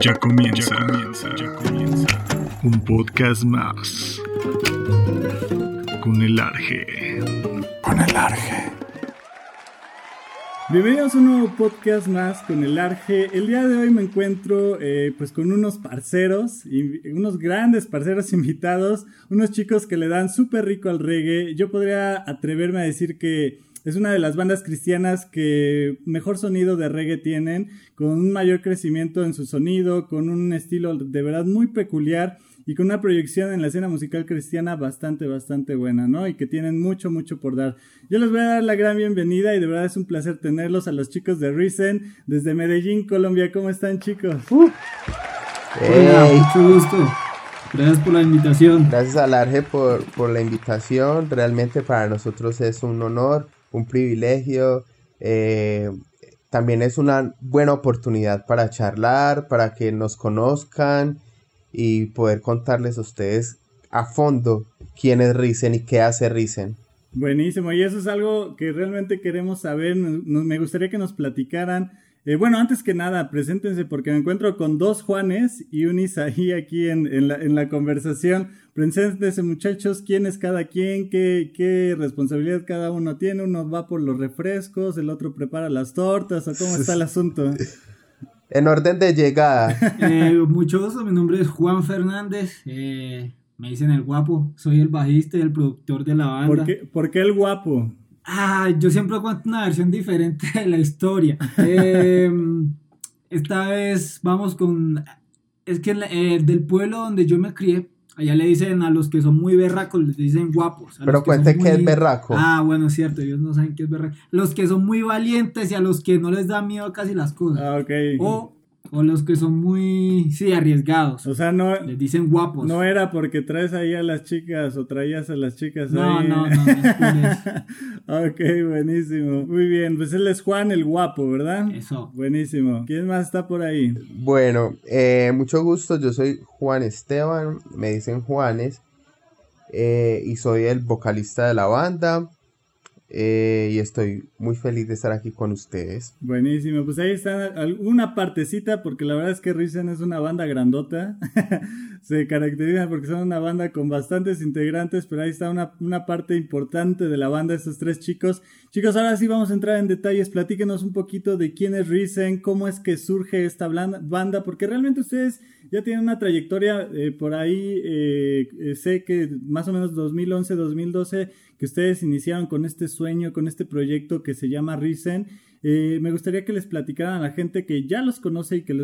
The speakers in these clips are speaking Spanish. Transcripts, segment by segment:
Ya comienza, ya comienza, ya comienza. Un podcast más. Con el Arge. Con el Arge. Bienvenidos a un nuevo podcast más con el Arge. El día de hoy me encuentro eh, pues con unos parceros, unos grandes parceros invitados, unos chicos que le dan súper rico al reggae. Yo podría atreverme a decir que es una de las bandas cristianas que mejor sonido de reggae tienen, con un mayor crecimiento en su sonido, con un estilo de verdad muy peculiar y con una proyección en la escena musical cristiana bastante, bastante buena, ¿no? Y que tienen mucho, mucho por dar. Yo les voy a dar la gran bienvenida y de verdad es un placer tenerlos a los chicos de Risen desde Medellín, Colombia. ¿Cómo están, chicos? Uh. mucho gusto. Gracias por la invitación. Gracias a Large por, por la invitación. Realmente para nosotros es un honor, un privilegio. Eh, también es una buena oportunidad para charlar, para que nos conozcan y poder contarles a ustedes a fondo quién es Risen y qué hace Risen. Buenísimo, y eso es algo que realmente queremos saber. me gustaría que nos platicaran. Eh, bueno, antes que nada, preséntense porque me encuentro con dos Juanes y un Isaí aquí en, la, en la, conversación. Preséntense, muchachos, quién es cada quien, qué, qué responsabilidad cada uno tiene. Uno va por los refrescos, el otro prepara las tortas, o cómo está el asunto. En orden de llegada. Eh, mucho gusto, mi nombre es Juan Fernández. Eh, me dicen el guapo. Soy el bajista y el productor de la banda. ¿Por qué, el guapo? Ah, yo siempre cuento una versión diferente de la historia. Eh, esta vez vamos con. Es que del pueblo donde yo me crié, allá le dicen a los que son muy berracos, les dicen guapos. Pero cuente qué es berraco. Ah, bueno, es cierto, ellos no saben qué es berraco. Los que son muy valientes y a los que no les da miedo casi las cosas. Ah, ok. O o los que son muy, sí, arriesgados. O sea, no. Les dicen guapos. No era porque traes ahí a las chicas o traías a las chicas no, ahí. No, no, no. ok, buenísimo. Muy bien, pues él es Juan el guapo, ¿verdad? Eso. Buenísimo. ¿Quién más está por ahí? Bueno, eh, mucho gusto. Yo soy Juan Esteban. Me dicen Juanes. Eh, y soy el vocalista de la banda. Eh, y estoy muy feliz de estar aquí con ustedes. Buenísimo, pues ahí está una partecita, porque la verdad es que Risen es una banda grandota. Se caracteriza porque son una banda con bastantes integrantes, pero ahí está una, una, parte importante de la banda, estos tres chicos. Chicos, ahora sí vamos a entrar en detalles. Platíquenos un poquito de quién es Risen, cómo es que surge esta banda, porque realmente ustedes ya tienen una trayectoria eh, por ahí. Eh, sé que más o menos 2011, 2012 que ustedes iniciaron con este sueño, con este proyecto que se llama Risen. Eh, me gustaría que les platicaran a la gente que ya los conoce y que,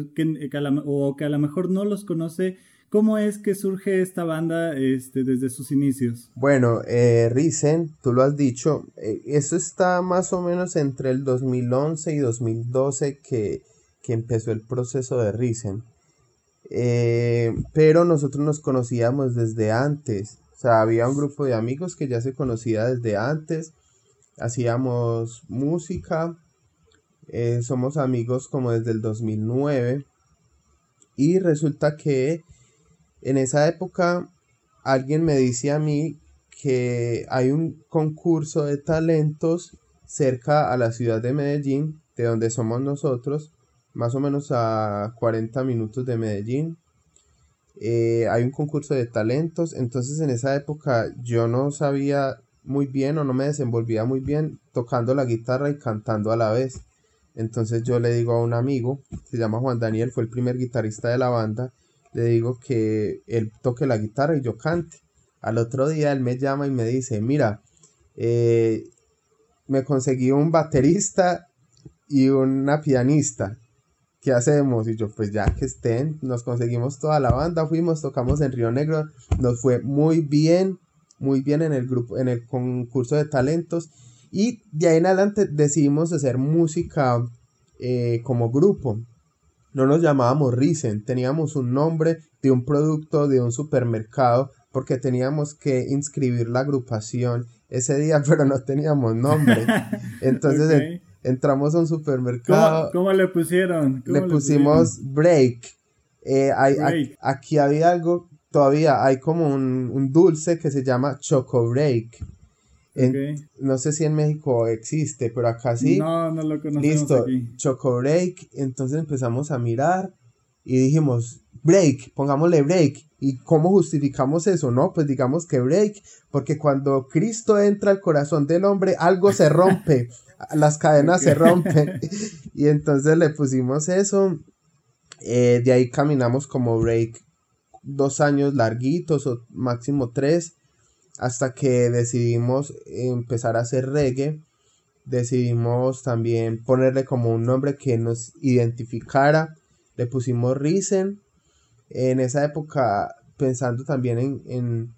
o que a lo mejor no los conoce, ¿Cómo es que surge esta banda este, desde sus inicios? Bueno, eh, Risen, tú lo has dicho, eh, eso está más o menos entre el 2011 y 2012 que, que empezó el proceso de Risen. Pero nosotros nos conocíamos desde antes. Sea, había un grupo de amigos que ya se conocía desde antes, hacíamos música, eh, somos amigos como desde el 2009 y resulta que en esa época alguien me dice a mí que hay un concurso de talentos cerca a la ciudad de Medellín, de donde somos nosotros, más o menos a 40 minutos de Medellín. Eh, hay un concurso de talentos, entonces en esa época yo no sabía muy bien o no me desenvolvía muy bien tocando la guitarra y cantando a la vez. Entonces yo le digo a un amigo, se llama Juan Daniel, fue el primer guitarrista de la banda, le digo que él toque la guitarra y yo cante. Al otro día él me llama y me dice, mira, eh, me conseguí un baterista y una pianista. ¿Qué hacemos? Y yo, pues ya que estén, nos conseguimos toda la banda, fuimos, tocamos en Río Negro, nos fue muy bien, muy bien en el grupo, en el concurso de talentos. Y de ahí en adelante decidimos hacer música eh, como grupo. No nos llamábamos Risen, teníamos un nombre de un producto de un supermercado porque teníamos que inscribir la agrupación ese día, pero no teníamos nombre. Entonces, entramos a un supermercado. ¿Cómo, le pusieron? le, pusimos break. Eh, hay, aquí había algo, todavía hay como un, dulce que se llama Choco Break. no sé si en México existe, pero acá sí. No, no lo conocemos Listo, Choco Break. Entonces empezamos a mirar y dijimos, break, pongámosle break. ¿Y cómo justificamos eso? No, pues digamos que break, porque cuando Cristo entra al corazón del hombre, algo se rompe, las cadenas se rompen. y entonces le pusimos eso. Eh, de ahí caminamos como break dos años larguitos o máximo tres hasta que decidimos empezar a hacer reggae decidimos también ponerle como un nombre que nos identificara le pusimos Risen en esa época pensando también en, en,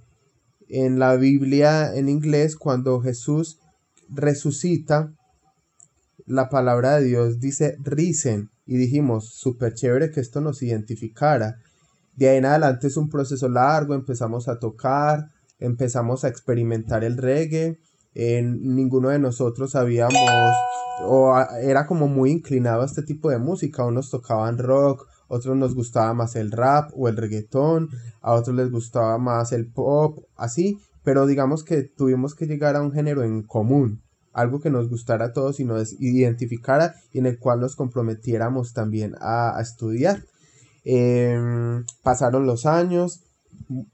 en la Biblia en inglés cuando Jesús resucita la palabra de Dios dice risen y dijimos súper chévere que esto nos identificara de ahí en adelante es un proceso largo empezamos a tocar empezamos a experimentar el reggae en ninguno de nosotros habíamos o era como muy inclinado a este tipo de música unos tocaban rock otros nos gustaba más el rap o el reggaetón, a otros les gustaba más el pop, así, pero digamos que tuvimos que llegar a un género en común, algo que nos gustara a todos y nos identificara y en el cual nos comprometiéramos también a, estudiar. Em, pasaron los años,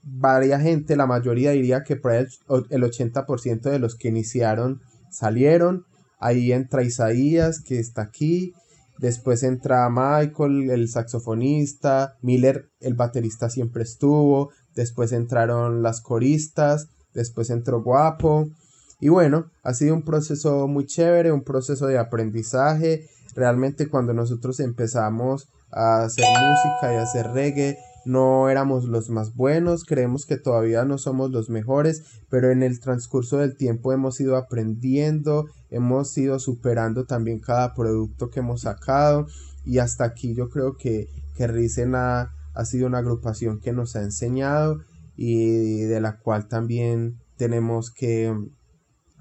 varia gente, la mayoría diría que el, el 80% de los que iniciaron salieron, ahí entra Isaías que está aquí, Después entra Michael, el saxofonista, Miller, el baterista siempre estuvo, después entraron las coristas, después entró Guapo. Y bueno, ha sido un proceso muy chévere, un proceso de aprendizaje. Realmente cuando nosotros empezamos a hacer música y a hacer reggae, no éramos los más buenos, creemos que todavía no somos los mejores, pero en el transcurso del tiempo hemos ido aprendiendo, hemos ido superando también cada producto que hemos sacado y hasta aquí yo creo que, que Risen ha, sido una agrupación que nos ha enseñado y de la cual también tenemos que,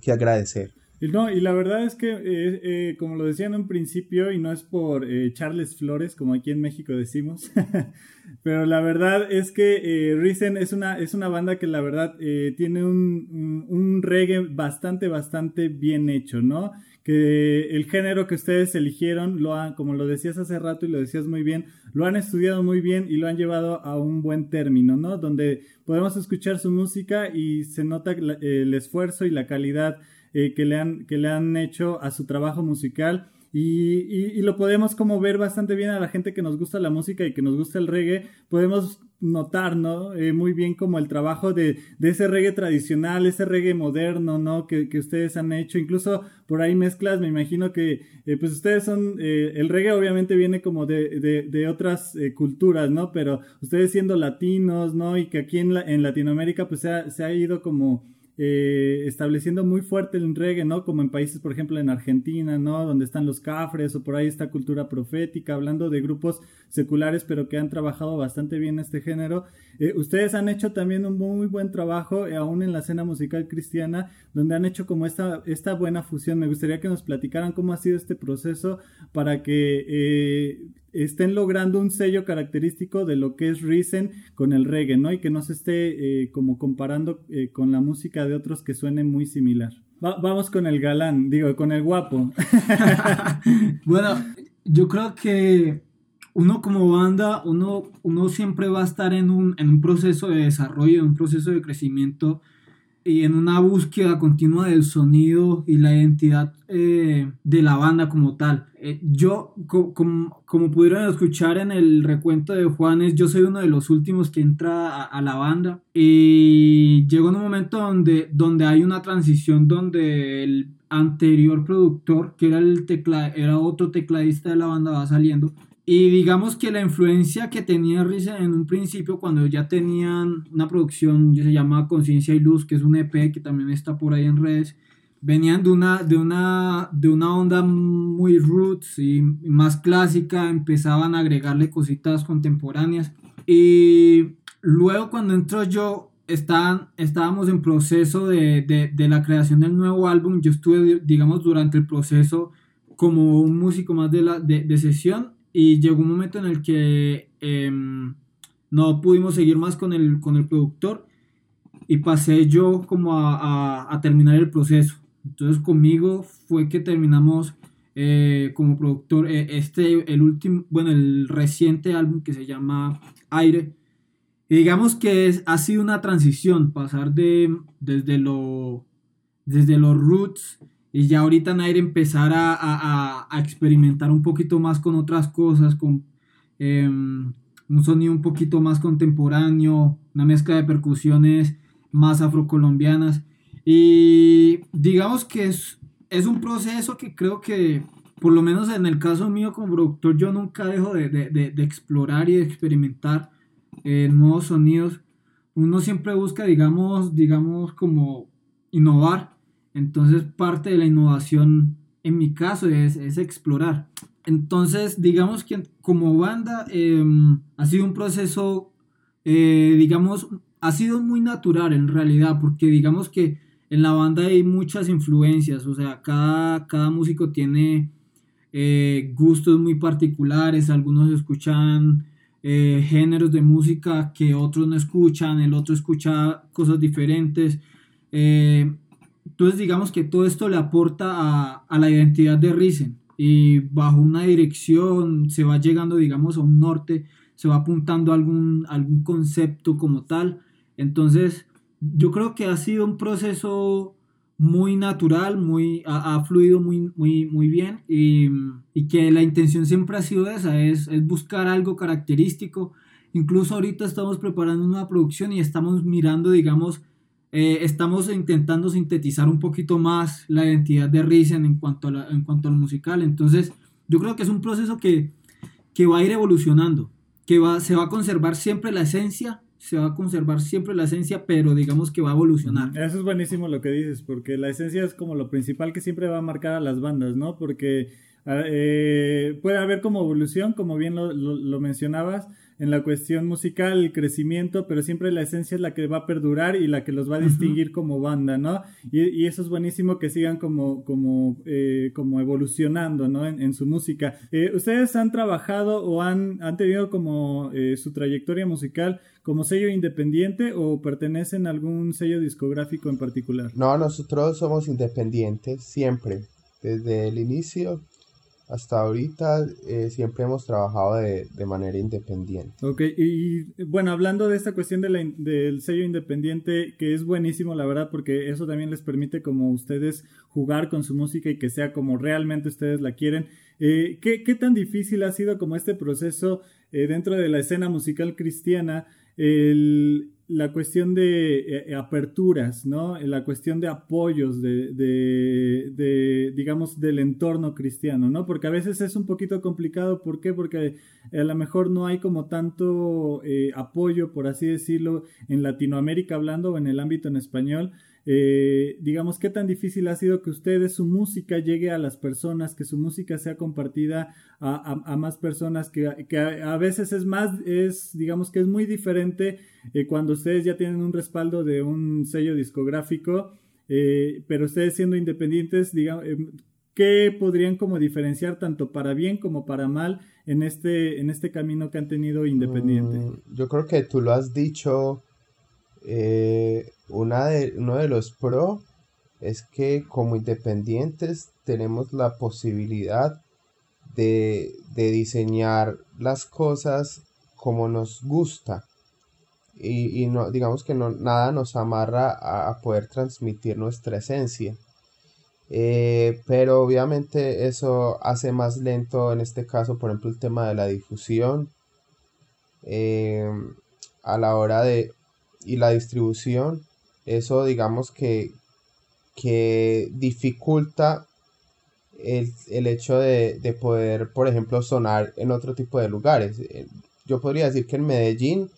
que agradecer. No, y la verdad es que, eh, eh, como lo decía en un principio, y no es por eh, Charles Flores, como aquí en México decimos, pero la verdad es que Risen es una, es una banda que la verdad tiene un, un, reggae bastante, bastante bien hecho, ¿no? Que el género que ustedes eligieron, lo han, como lo decías hace rato y lo decías muy bien, lo han estudiado muy bien y lo han llevado a un buen término, ¿no? Donde podemos escuchar su música y se nota el esfuerzo y la calidad eh, que, le han, que le han hecho a su trabajo musical. Y, y, lo podemos como ver bastante bien a la gente que nos gusta la música y que nos gusta el reggae, podemos notar, ¿no? Eh, muy bien como el trabajo de, de, ese reggae tradicional, ese reggae moderno, ¿no? Que, que, ustedes han hecho, incluso por ahí mezclas, me imagino que eh, pues ustedes son, el reggae obviamente viene como de, de, de otras culturas, ¿no? Pero ustedes siendo latinos, ¿no? Y que aquí en, la, en Latinoamérica pues se ha, se ha ido como eh, estableciendo muy fuerte el reggae, ¿no? Como en países, por ejemplo, en Argentina, ¿no? Donde están los cafres o por ahí esta cultura profética, hablando de grupos seculares, pero que han trabajado bastante bien este género. Eh, ustedes han hecho también un muy buen trabajo, eh, aún en la escena musical cristiana, donde han hecho como esta, esta buena fusión. Me gustaría que nos platicaran cómo ha sido este proceso para que estén logrando un sello característico de lo que es Risen con el reggae, ¿no? Y que no se esté eh, como comparando eh, con la música de otros que suenen muy similar. vamos con el galán, digo, con el guapo. bueno, yo creo que uno como banda, uno, uno siempre va a estar en un, en un proceso de desarrollo, en un proceso de crecimiento y en una búsqueda continua del sonido y la identidad eh, de la banda como tal. Eh, yo, como, pudieron escuchar en el recuento de Juanes, yo soy uno de los últimos que entra a, la banda y llegó un momento donde, donde hay una transición donde el anterior productor, que era, el tecla, era otro tecladista de la banda, va saliendo y digamos que la influencia que tenía Risa en un principio, cuando ya tenían una producción que se llama Conciencia y Luz, que es un EP que también está por ahí en redes, venían de una, de una, de una onda muy roots y más clásica, empezaban a agregarle cositas contemporáneas. Y luego cuando entró yo, estaban, estábamos en proceso de, de, de la creación del nuevo álbum. Yo estuve, digamos, durante el proceso como un músico más de, la, de, de sesión y llegó un momento en el que em, no pudimos seguir más con el, con el productor y pasé yo como a, a, terminar el proceso. Entonces conmigo fue que terminamos eh, como productor. Eh, este, el último, bueno, el reciente álbum que se llama Aire. digamos que ha sido una transición, pasar de desde lo desde los roots y ya ahorita en aire empezar a, experimentar un poquito más con otras cosas, con em, un sonido un poquito más contemporáneo, una mezcla de percusiones más afrocolombianas. Y digamos que es, es un proceso que creo que, por lo menos en el caso mío como productor, yo nunca dejo de, explorar y de experimentar eh, nuevos sonidos. Uno siempre busca, digamos, digamos, como innovar. Entonces parte de la innovación en mi caso es, explorar. Entonces digamos que como banda em, ha sido un proceso, eh, digamos, ha sido muy natural en realidad, porque digamos que en la banda hay muchas influencias, o sea, cada, cada músico tiene eh, gustos muy particulares, algunos escuchan eh, géneros de música que otros no escuchan, el otro escucha cosas diferentes. Entonces digamos que todo esto le aporta a, la identidad de Risen y bajo una dirección se va llegando digamos a un norte, se va apuntando a algún, algún concepto como tal. Entonces yo creo que ha sido un proceso muy natural, muy, ha, fluido muy, muy, muy bien y, que la intención siempre ha sido esa, es, es buscar algo característico. Incluso ahorita estamos preparando una producción y estamos mirando, digamos, eh, estamos intentando sintetizar un poquito más la identidad de Risen en cuanto, a en cuanto al musical. Entonces, yo creo que es un proceso que, que va a ir evolucionando, que va, se va a conservar siempre la esencia, se va a conservar siempre la esencia, pero digamos que va a evolucionar. Eso es buenísimo lo que dices, porque la esencia es como lo principal que siempre va a marcar a las bandas, ¿no? Porque ah, eh, puede haber como evolución, como bien lo, lo mencionabas, en la cuestión musical, el crecimiento, pero siempre la esencia es la que va a perdurar y la que los va a distinguir como banda, ¿no? Y, eso es buenísimo que sigan como, como, eh, como evolucionando, ¿no? En, su música. Eh, ¿Ustedes han trabajado o han, han tenido como eh, su trayectoria musical como sello independiente o pertenecen a algún sello discográfico en particular? No, nosotros somos independientes siempre, desde el inicio hasta ahorita eh, siempre hemos trabajado de, manera independiente. Ok, y, bueno, hablando de esta cuestión de del sello independiente, que es buenísimo, la verdad, porque eso también les permite como ustedes jugar con su música y que sea como realmente ustedes la quieren. Eh, ¿qué, ¿qué, tan difícil ha sido como este proceso eh, dentro de la escena musical cristiana? El, la cuestión de eh, eh, aperturas, ¿no? La cuestión de apoyos de, de, digamos, del entorno cristiano, ¿no? Porque a veces es un poquito complicado, ¿por qué? Porque a lo mejor no hay como tanto eh, apoyo, por así decirlo, en Latinoamérica hablando o en el ámbito en español, eh, digamos, qué tan difícil ha sido que ustedes, su música llegue a las personas, que su música sea compartida a, más personas, que, a, veces es más, es, digamos que es muy diferente eh, cuando ustedes ya tienen un respaldo de un sello discográfico, eh, pero ustedes siendo independientes, digamos, ¿qué podrían como diferenciar tanto para bien como para mal en este, en este camino que han tenido independiente? Mm, yo creo que tú lo has dicho eh, una de, uno de los pro es que como independientes tenemos la posibilidad de, diseñar las cosas como nos gusta y, no, digamos que no, nada nos amarra a, poder transmitir nuestra esencia. Eh, pero obviamente eso hace más lento en este caso, por ejemplo, el tema de la difusión. Eh, a la hora de y la distribución, eso digamos que, que dificulta el, hecho de, poder, por ejemplo, sonar en otro tipo de lugares. Eh, yo podría decir que en Medellín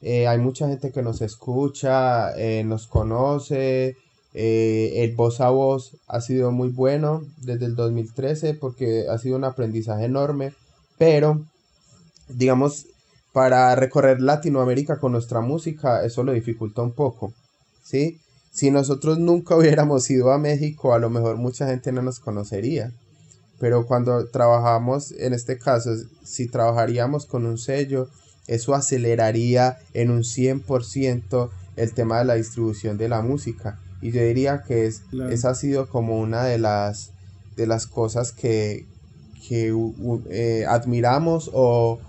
eh, hay mucha gente que nos escucha, eh, nos conoce, el voz a voz ha sido muy bueno desde el 2013 porque ha sido un aprendizaje enorme, pero digamos para recorrer Latinoamérica con nuestra música, eso lo dificulta un poco, ¿sí? Si nosotros nunca hubiéramos ido a México, a lo mejor mucha gente no nos conocería. Pero cuando trabajamos, en este caso, si trabajaríamos con un sello, eso aceleraría en un 100% el tema de la distribución de la música. Y yo diría que es, esa ha sido como una de las de las cosas que, eh, admiramos o,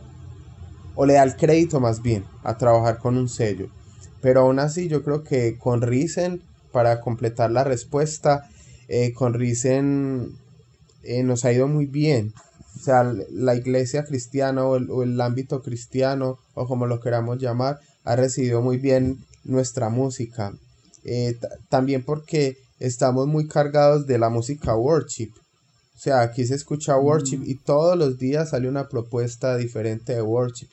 o le da el crédito más bien a trabajar con un sello. Pero aún así yo creo que con Risen, para completar la respuesta, eh, con Risen eh, nos ha ido muy bien. O sea, la iglesia cristiana o el, ámbito cristiano, o como lo queramos llamar, ha recibido muy bien nuestra música. también porque estamos muy cargados de la música worship. O sea, aquí se escucha worship y todos los días sale una propuesta diferente de worship.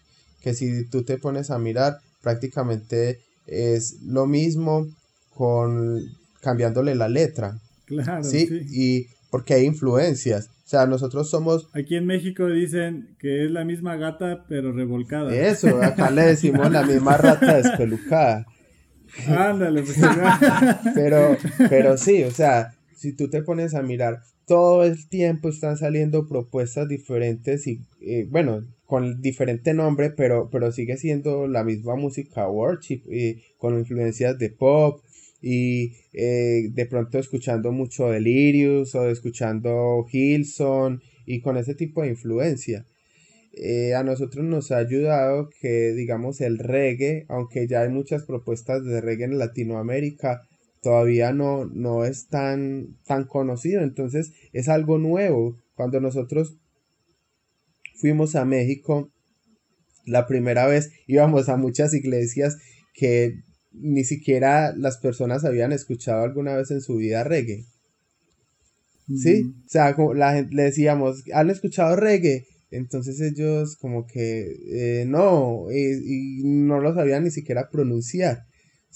Que si tú te pones a mirar, prácticamente es lo mismo con cambiándole la letra. Claro. ¿sí? Y porque hay influencias. O sea, nosotros somos... Aquí en México dicen que es la misma gata pero revolcada. Eso, acá le decimos la misma rata despelucada. Ándale, pues. pero, pero sí, o sea, si tú te pones a mirar, todo el tiempo están saliendo propuestas diferentes y, bueno, con diferente nombre, pero, pero sigue siendo la misma música worship con influencias de pop y eh, de pronto escuchando mucho Delirious o escuchando Hilson y con ese tipo de influencia. Eh, a nosotros nos ha ayudado que digamos el reggae, aunque ya hay muchas propuestas de reggae en Latinoamérica, todavía no, no es tan, tan conocido, entonces es algo nuevo. Cuando nosotros fuimos a México, la primera vez íbamos a muchas iglesias que ni siquiera las personas habían escuchado alguna vez en su vida reggae. ¿Sí? O sea, la gente, le decíamos, ¿han escuchado reggae? Entonces ellos como que eh, no, y no lo sabían ni siquiera pronunciar.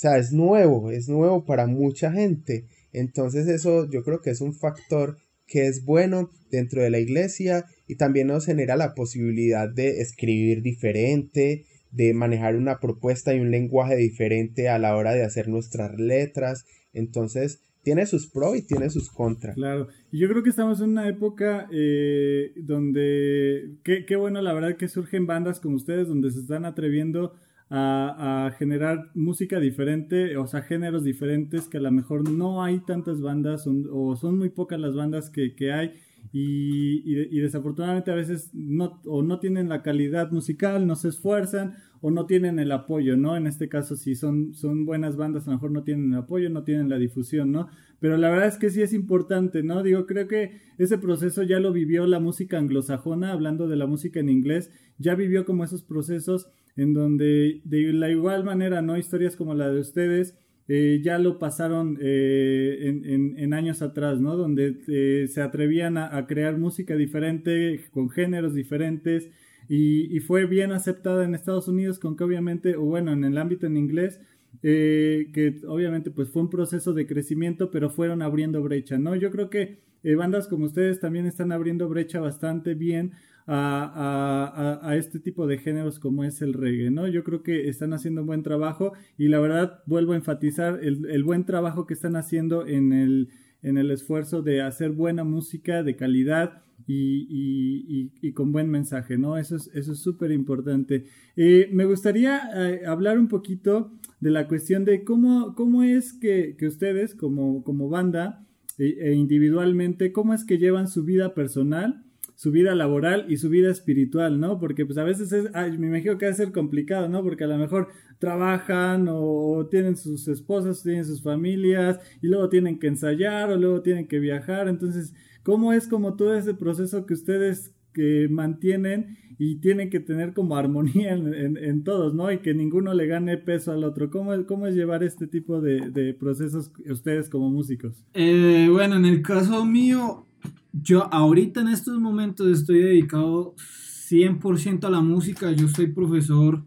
Sea, es nuevo, es nuevo para mucha gente. Entonces eso yo creo que es un factor que es bueno dentro de la iglesia y también nos genera la posibilidad de escribir diferente, de manejar una propuesta y un lenguaje diferente a la hora de hacer nuestras letras. Entonces, tiene sus pros y tiene sus contras. Claro, y yo creo que estamos en una época eh, donde, qué, qué bueno la verdad que surgen bandas como ustedes, donde se están atreviendo a, generar música diferente, o sea, géneros diferentes, que a lo mejor no hay tantas bandas o son muy pocas las bandas que, que hay. Y, y, desafortunadamente a veces no, o no tienen la calidad musical, no se esfuerzan o no tienen el apoyo, ¿no? En este caso, si son, son buenas bandas, a lo mejor no tienen el apoyo, no tienen la difusión, ¿no? Pero la verdad es que sí es importante, ¿no? Digo, creo que ese proceso ya lo vivió la música anglosajona, hablando de la música en inglés, ya vivió como esos procesos en donde de la igual manera, ¿no? Historias como la de ustedes, eh, ya lo pasaron eh, en, años atrás, ¿no? Donde eh, se atrevían a, crear música diferente, con géneros diferentes, y, fue bien aceptada en Estados Unidos con que obviamente, o bueno, en el ámbito en inglés, eh, que obviamente pues fue un proceso de crecimiento, pero fueron abriendo brecha, ¿no? Yo creo que eh, bandas como ustedes también están abriendo brecha bastante bien a, a, este tipo de géneros como es el reggae, ¿no? Yo creo que están haciendo un buen trabajo y la verdad vuelvo a enfatizar el, el buen trabajo que están haciendo en el, en el esfuerzo de hacer buena música de calidad, y, con buen mensaje, ¿no? Eso es eso es súper importante. Eh, me gustaría eh, hablar un poquito de la cuestión de cómo, cómo es que, ustedes como, como banda e, e, individualmente, cómo es que llevan su vida personal, su vida laboral y su vida espiritual, ¿no? Porque pues a veces es, me imagino que va a ser complicado, ¿no? Porque a lo mejor trabajan o tienen sus esposas, tienen sus familias y luego tienen que ensayar o luego tienen que viajar, entonces ¿Cómo es como todo ese proceso que ustedes que mantienen y tienen que tener como armonía en, todos, ¿no? Y que ninguno le gane peso al otro. ¿Cómo, cómo es llevar este tipo de, procesos ustedes como músicos? Eh, bueno, en el caso mío, yo ahorita en estos momentos estoy dedicado 100% a la música. Yo soy profesor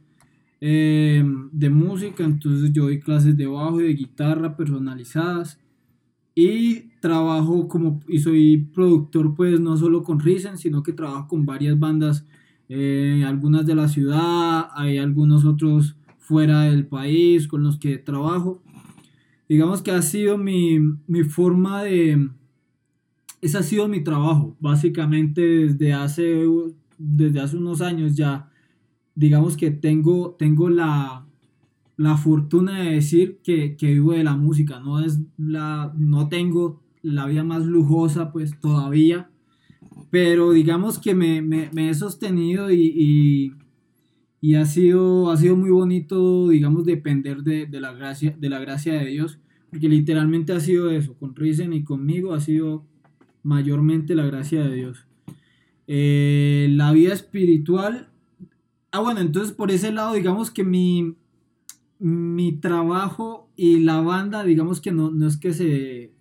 eh, de música, entonces yo doy clases de bajo y de guitarra personalizadas. Y trabajo como, y soy productor pues no solo con Risen, sino que trabajo con varias bandas, eh, algunas de la ciudad, hay algunos otros fuera del país con los que trabajo. Digamos que ha sido mi, mi forma de... Ese ha sido mi trabajo, básicamente desde hace, desde hace unos años ya. Digamos que tengo, tengo la, la fortuna de decir que, que, vivo de la música, no, es la, no tengo la vida más lujosa, pues todavía. Pero digamos que me, me, he sostenido y, y, ha, sido, ha sido muy bonito, digamos, depender de, de, la gracia, de la gracia de Dios. Porque literalmente ha sido eso, con Risen y conmigo ha sido mayormente la gracia de Dios. Eh, la vida espiritual. Ah, bueno, entonces por ese lado, digamos que mi, mi trabajo y la banda, digamos que no, no, es que se,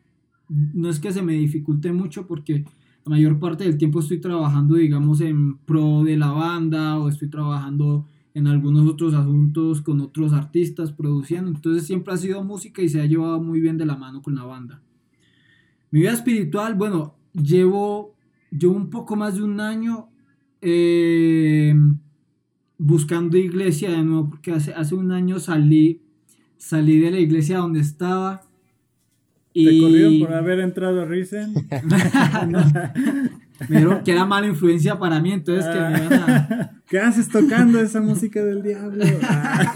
no es que se me dificulte mucho porque la mayor parte del tiempo estoy trabajando, digamos, en pro de la banda o estoy trabajando en algunos otros asuntos con otros artistas produciendo. Entonces siempre ha sido música y se ha llevado muy bien de la mano con la banda. Mi vida espiritual, bueno, llevo, llevo un poco más de un año eh, buscando iglesia de nuevo, porque hace, hace un año salí, salí de la iglesia donde estaba. Y... ¿Te corrieron por haber entrado a Risen? Me que era mala influencia para mí, entonces que me iban a... ¿Qué haces tocando esa música del diablo?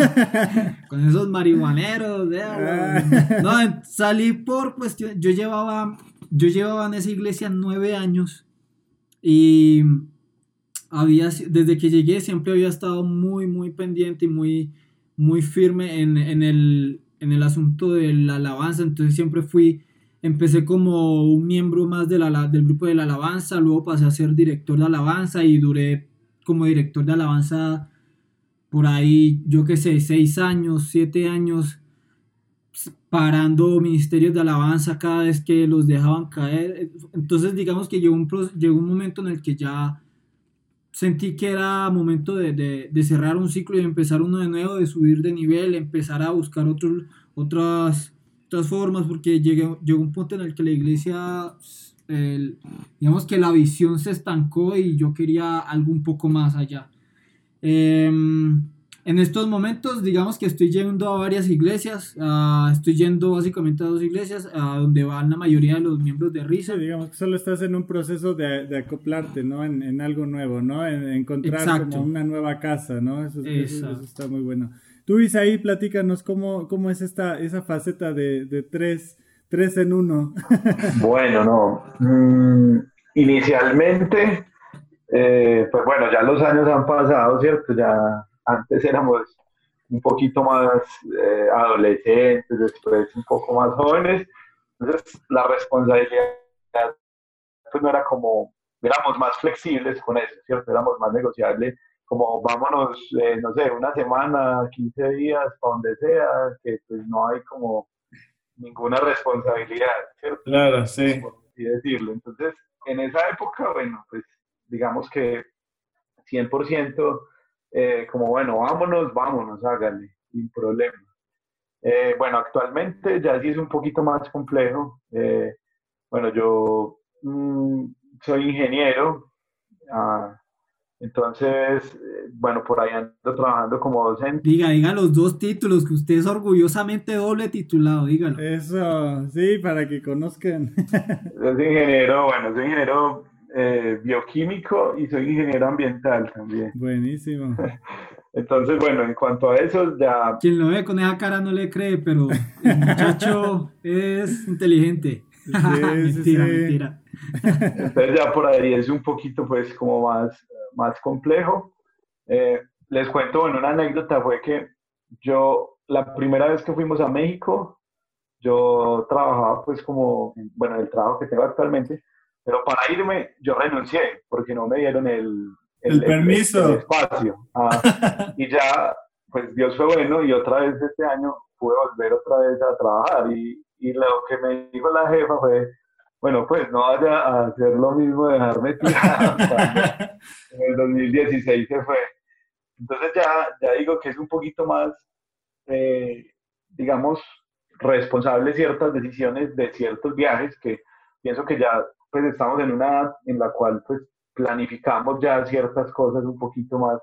Con esos marihuaneros, ah. No, salí por cuestión, yo llevaba, yo llevaba en esa iglesia nueve años y había, desde que llegué siempre había estado muy, muy pendiente y muy, muy firme en, en, el, en el asunto de la alabanza, entonces siempre fui, empecé como un miembro más de la, del grupo de la alabanza, luego pasé a ser director de alabanza y duré como director de alabanza por ahí, yo qué sé, seis años, siete años, parando ministerios de alabanza cada vez que los dejaban caer. Entonces digamos que llegó un, llegó un momento en el que ya sentí que era momento de, cerrar un ciclo y empezar uno de nuevo, de subir de nivel, empezar a buscar otros, otras, otras formas, porque llegué, llegó un punto en el que la iglesia, digamos que la visión se estancó y yo quería algo un poco más allá. Em, en estos momentos, digamos que estoy yendo a varias iglesias, uh, estoy yendo básicamente a dos iglesias, a donde van la mayoría de los miembros de Risa. digamos que solo estás en un proceso de, de acoplarte, ¿no? En, en, algo nuevo, ¿no? En, encontrar como una nueva casa, ¿no? Eso, eso, está muy bueno. Tú, Isaí, platícanos cómo, cómo es esta, esa faceta de, de tres, tres en uno. bueno, no. Mm, inicialmente, eh, pues bueno, ya los años han pasado, ¿cierto? Ya antes éramos un poquito más eh, adolescentes, después un poco más jóvenes, entonces la responsabilidad pues no era como, éramos más flexibles con eso, ¿cierto? Éramos más negociables, como vámonos, eh, no sé, una semana, 15 días, para donde sea, que pues no hay como ninguna responsabilidad, ¿cierto? Claro, sí. Por así decirlo. Entonces, en esa época, bueno, pues digamos que 100% eh, como bueno, vámonos, vámonos, hágale, sin problema. Eh, bueno, actualmente ya sí es un poquito más complejo. Eh, bueno, yo mm, soy ingeniero, ah, entonces, bueno, por ahí ando trabajando como docente. Diga, diga los dos títulos, que usted es orgullosamente doble titulado, dígalo. Eso, sí, para que conozcan. soy ingeniero, bueno, soy ingeniero eh, bioquímico y soy ingeniero ambiental también. Buenísimo. Entonces, bueno, en cuanto a eso, ya... Quien lo ve con esa cara no le cree, pero el muchacho es inteligente. Sí, mentira, mentira. Entonces ya por ahí es un poquito, pues, como más, más complejo. Eh, les cuento, bueno, una anécdota fue que yo, la primera vez que fuimos a México, yo trabajaba, pues, como, bueno, el trabajo que tengo actualmente, pero para irme, yo renuncié porque no me dieron el, el, permiso. espacio. Ah, y ya, pues Dios fue bueno y otra vez este año pude volver otra vez a trabajar. Y, y lo que me dijo la jefa fue, bueno, pues no vaya a hacer lo mismo de dejarme tirado. en el 2016 se fue. Entonces ya, ya digo que es un poquito más, eh, digamos, responsable ciertas decisiones de ciertos viajes que pienso que ya pues estamos en una edad en la cual pues planificamos ya ciertas cosas un poquito más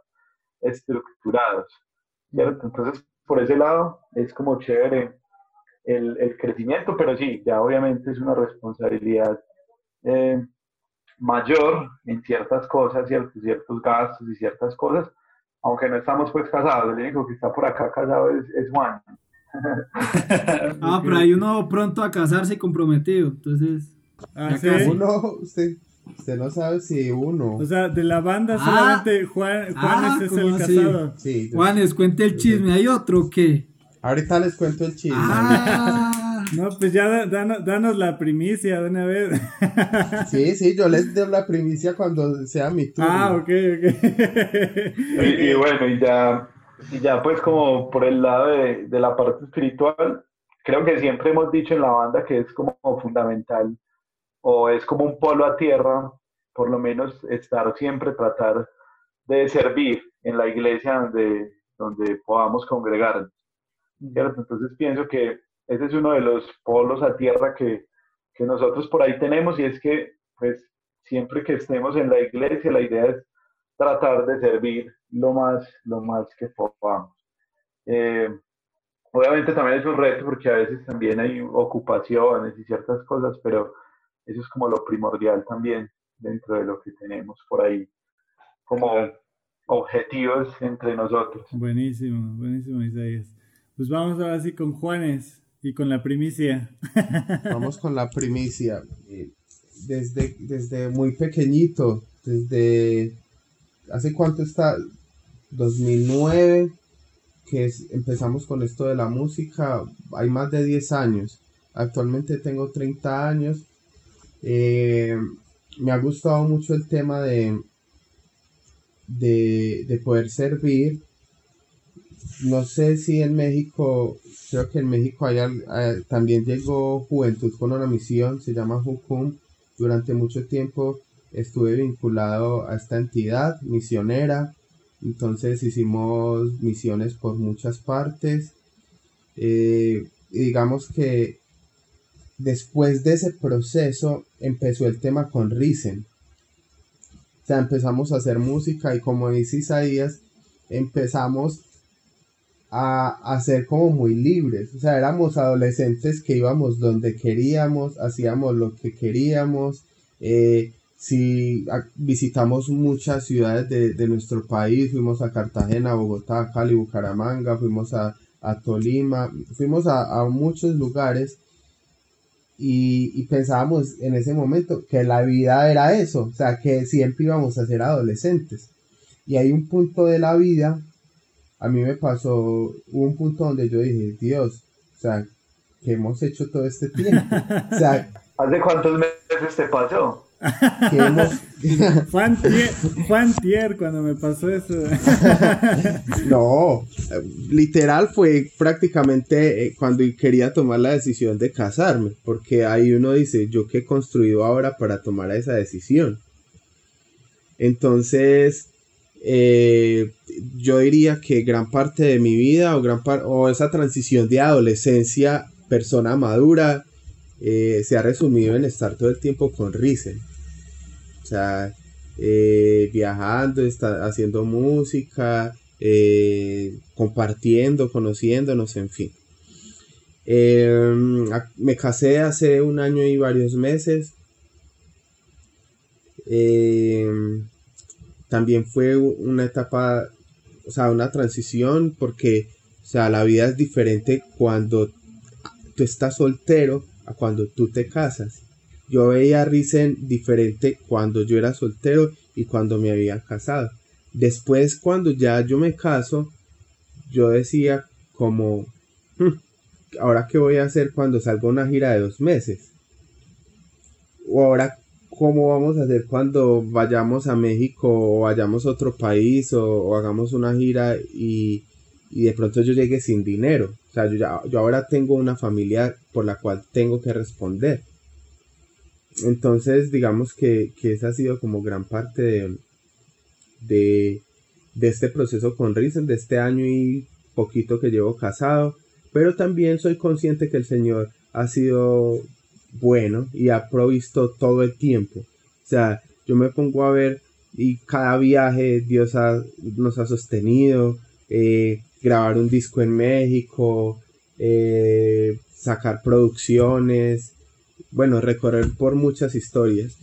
estructuradas, ¿cierto? Entonces, por ese lado es como chévere el, el crecimiento, pero sí, ya obviamente es una responsabilidad eh, mayor en ciertas cosas, ciertos, ciertos gastos y ciertas cosas, aunque no estamos pues casados, el único que está por acá casado es, es Juan. ah, pero hay uno pronto a casarse y comprometido, entonces... Ah, ¿sí? Uno, usted, usted no sabe si uno... O sea, de la banda Ah. solamente Juan, Ah, Juanes es ¿cómo el así? casado. Sí, yo- Juanes, cuente el chisme, ¿hay otro o qué? ahorita les cuento el chisme. Ah, No, pues ya da- danos, danos la primicia de una vez. Sí, sí, yo les doy la primicia cuando sea mi turno. ah, ok, ok. Y, y bueno, y ya, y ya pues como por el lado de, de la parte espiritual, creo que siempre hemos dicho en la banda que es como fundamental o es como un polo a tierra, por lo menos estar siempre, tratar de servir en la iglesia donde, donde podamos congregarnos. ¿cierto? Entonces pienso que ese es uno de los polos a tierra que, que nosotros por ahí tenemos y es que pues siempre que estemos en la iglesia la idea es tratar de servir lo más, lo más que podamos. Eh, obviamente también es un reto porque a veces también hay ocupaciones y ciertas cosas, pero eso es como lo primordial también dentro de lo que tenemos por ahí como objetivos entre nosotros. buenísimo, buenísimo, Isaías. Pues vamos ahora sí con Juanes y con la primicia. Vamos con la primicia. Eh, Desde, desde muy pequeñito, desde... ¿Hace cuánto está? 2009, que es- empezamos con esto de la música, hay más de 10 años. Actualmente tengo 30 años. Eh, me ha gustado mucho el tema de, de, de poder servir. No sé si en México, creo que en México hay, también llegó Juventud con una misión, se llama Jucum. Durante mucho tiempo estuve vinculado a esta entidad misionera. Entonces hicimos misiones por muchas partes. Eh, digamos que después de ese proceso empezó el tema con Risen. O sea, empezamos a hacer música y como dice Isaías, empezamos a, a ser como muy libres. O sea, éramos adolescentes que íbamos donde queríamos, hacíamos lo que queríamos. eh, si visitamos muchas ciudades de, de nuestro país, fuimos a Cartagena, Bogotá, Cali, Bucaramanga, fuimos a, a Tolima, fuimos a muchos lugares y, y pensábamos en ese momento que la vida era eso, o sea, que siempre íbamos a ser adolescentes. Y hay un punto de la vida, a mí me pasó, un punto donde yo dije, Dios, o sea, ¿qué hemos hecho todo este tiempo? O sea, ¿Hace cuántos meses te pasó? Que hemos... Fue antier, fue antier cuando me pasó eso. No, literal fue prácticamente eh, cuando quería tomar la decisión de casarme, porque ahí uno dice, yo qué he construido ahora para tomar esa decisión. Entonces, eh, yo diría que gran parte de mi vida o, gran par- o esa transición de adolescencia, persona madura, eh, se ha resumido en estar todo el tiempo con Risen. O sea, eh, viajando, está haciendo música, eh, compartiendo, conociéndonos, en fin. A- me casé hace un año y varios meses. Eh, también fue una etapa, o sea, una transición porque, o sea, la vida es diferente cuando tú estás soltero a cuando tú te casas. Yo veía a Risen diferente cuando yo era soltero y cuando me había casado. Después, cuando ya yo me caso, yo decía como, "Hmm, ahora qué voy a hacer cuando salga una gira de dos meses. O ahora, ¿cómo vamos a hacer cuando vayamos a México o vayamos a otro país o, o hagamos una gira y, y de pronto yo llegue sin dinero? O sea, yo, ya- yo ahora tengo una familia por la cual tengo que responder. Entonces, digamos que, que esa ha sido como gran parte de, de, de este proceso con Risen, de este año y poquito que llevo casado. Pero también soy consciente que el Señor ha sido bueno y ha provisto todo el tiempo. O sea, yo me pongo a ver y cada viaje Dios ha- nos ha sostenido. eh, grabar un disco en México, eh, sacar producciones, bueno, recorrer por muchas historias.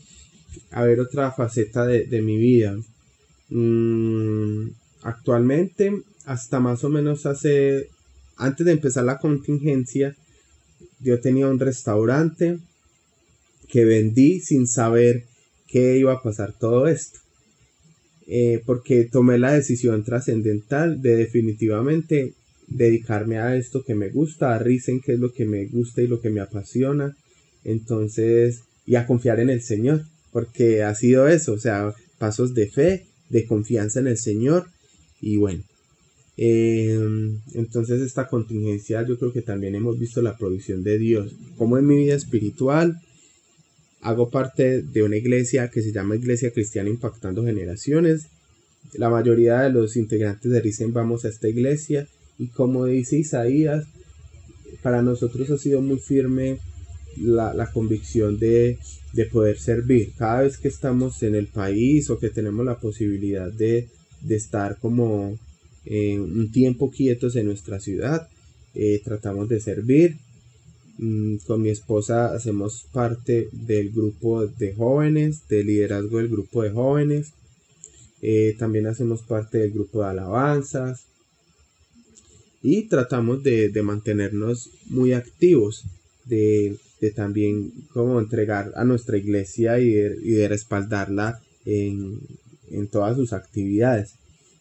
A ver otra faceta de, de mi vida. Mm, actualmente, hasta más o menos hace antes de empezar la contingencia, yo tenía un restaurante que vendí sin saber que iba a pasar todo esto. Eh, porque tomé la decisión trascendental de definitivamente dedicarme a esto que me gusta, a Risen, que es lo que me gusta y lo que me apasiona. Entonces, y a confiar en el Señor, porque ha sido eso, o sea, pasos de fe, de confianza en el Señor. Y bueno, em, entonces esta contingencia yo creo que también hemos visto la provisión de Dios, como en mi vida espiritual. Hago parte de una iglesia que se llama Iglesia Cristiana Impactando Generaciones. La mayoría de los integrantes de Risen vamos a esta iglesia y como dice Isaías, para nosotros ha sido muy firme la, convicción de, poder servir. Cada vez que estamos en el país o que tenemos la posibilidad de, estar como eh, un tiempo quietos en nuestra ciudad, eh, tratamos de servir. Mm, con mi esposa hacemos parte del grupo de jóvenes, del liderazgo del grupo de jóvenes. Eh, también hacemos parte del grupo de alabanzas y tratamos de, mantenernos muy activos, de, también como entregar a nuestra iglesia y de, respaldarla en, todas sus actividades.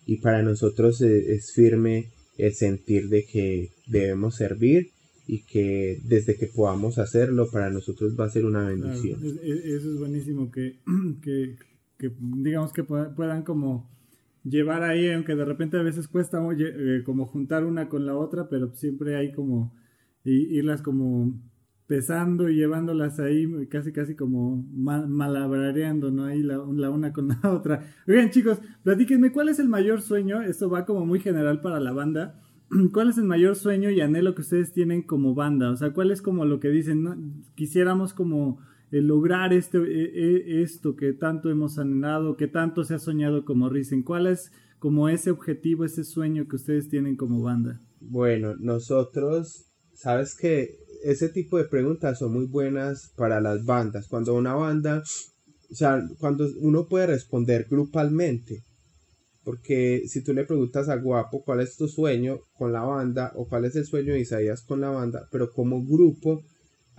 Y para nosotros es, firme el sentir de que debemos servir y que desde que podamos hacerlo para nosotros va a ser una bendición. eso es buenísimo, que, que, que digamos que puedan como llevar ahí, aunque de repente a veces cuesta eh, como juntar una con la otra, pero siempre hay como irlas como pesando y llevándolas ahí casi casi como malabareando, ¿no? Ahí la, una con la otra. Oigan chicos, platíquenme, ¿cuál es el mayor sueño? Esto va como muy general para la banda. ¿Cuál es el mayor sueño y anhelo que ustedes tienen como banda? O sea, ¿cuál es como lo que dicen? Quisiéramos como el lograr este, e, e, esto que tanto hemos anhelado, que tanto se ha soñado como Risen? ¿Cuál es como ese objetivo, ese sueño que ustedes tienen como banda? Bueno, nosotros, sabes que ese tipo de preguntas son muy buenas para las bandas. Cuando una banda, o sea, cuando uno puede responder grupalmente, porque si tú le preguntas a Guapo cuál es tu sueño con la banda o cuál es el sueño de Isaías con la banda, pero como grupo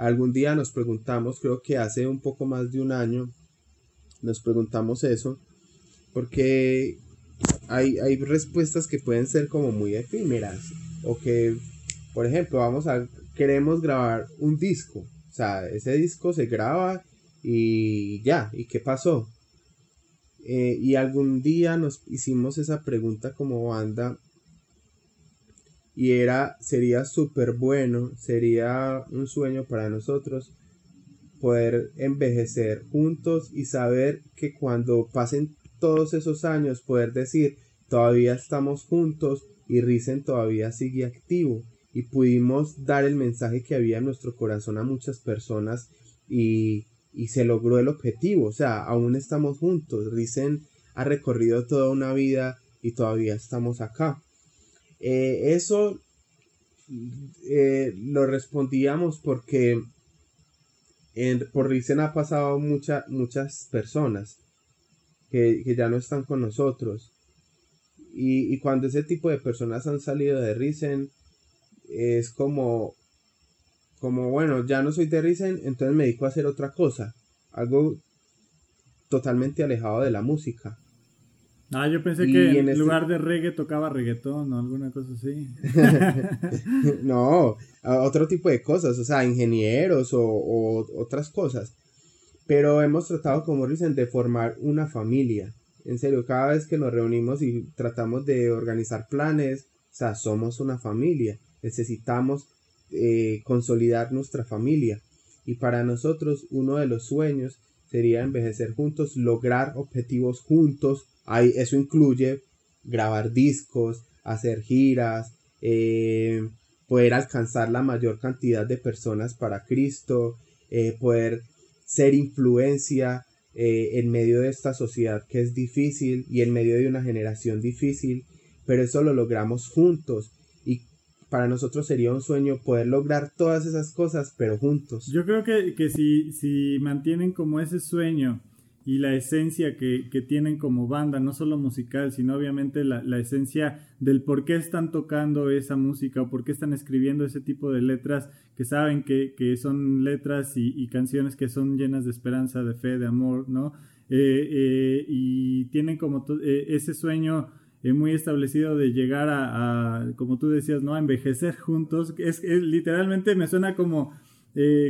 Algún día nos preguntamos, creo que hace un poco más de un año, nos preguntamos eso, porque hay, hay respuestas que pueden ser como muy efímeras, o que, por ejemplo, vamos a, queremos grabar un disco, o sea, ese disco se graba y ya, ¿y qué pasó? Eh, y algún día nos hicimos esa pregunta como banda y era, sería súper bueno, sería un sueño para nosotros poder envejecer juntos y saber que cuando pasen todos esos años poder decir todavía estamos juntos y Risen todavía sigue activo y pudimos dar el mensaje que había en nuestro corazón a muchas personas y, y se logró el objetivo, o sea, aún estamos juntos, Risen ha recorrido toda una vida y todavía estamos acá. Eh, eso eh, lo respondíamos porque en, por Risen ha pasado muchas personas que, ya no están con nosotros. Y, cuando ese tipo de personas han salido de Risen, es como, como, bueno, ya no soy de Risen, entonces me dedico a hacer otra cosa. Algo totalmente alejado de la música. Ah, yo pensé que en, este lugar de reggae tocaba reggaetón o alguna cosa así. no, otro tipo de cosas, o sea, ingenieros o, otras cosas. Pero hemos tratado, como dicen, de formar una familia. En serio, cada vez que nos reunimos y tratamos de organizar planes, o sea, somos una familia. Necesitamos eh, consolidar nuestra familia. Y para nosotros, uno de los sueños sería envejecer juntos, lograr objetivos juntos, eso incluye grabar discos, hacer giras, eh, poder alcanzar la mayor cantidad de personas para Cristo, eh, poder ser influencia en medio de esta sociedad que es difícil y en medio de una generación difícil, pero eso lo logramos juntos para nosotros sería un sueño poder lograr todas esas cosas, pero juntos. Yo creo que, que si, si mantienen como ese sueño y la esencia que, que, tienen como banda, no solo musical, sino obviamente la, la, esencia del por qué están tocando esa música o por qué están escribiendo ese tipo de letras que saben que, que son letras y, canciones que son llenas de esperanza, de fe, de amor, ¿no? Eh, eh, y tienen como eh, ese sueño muy establecido de llegar a, a, como tú decías, ¿no? A envejecer juntos. Es, es literalmente me suena como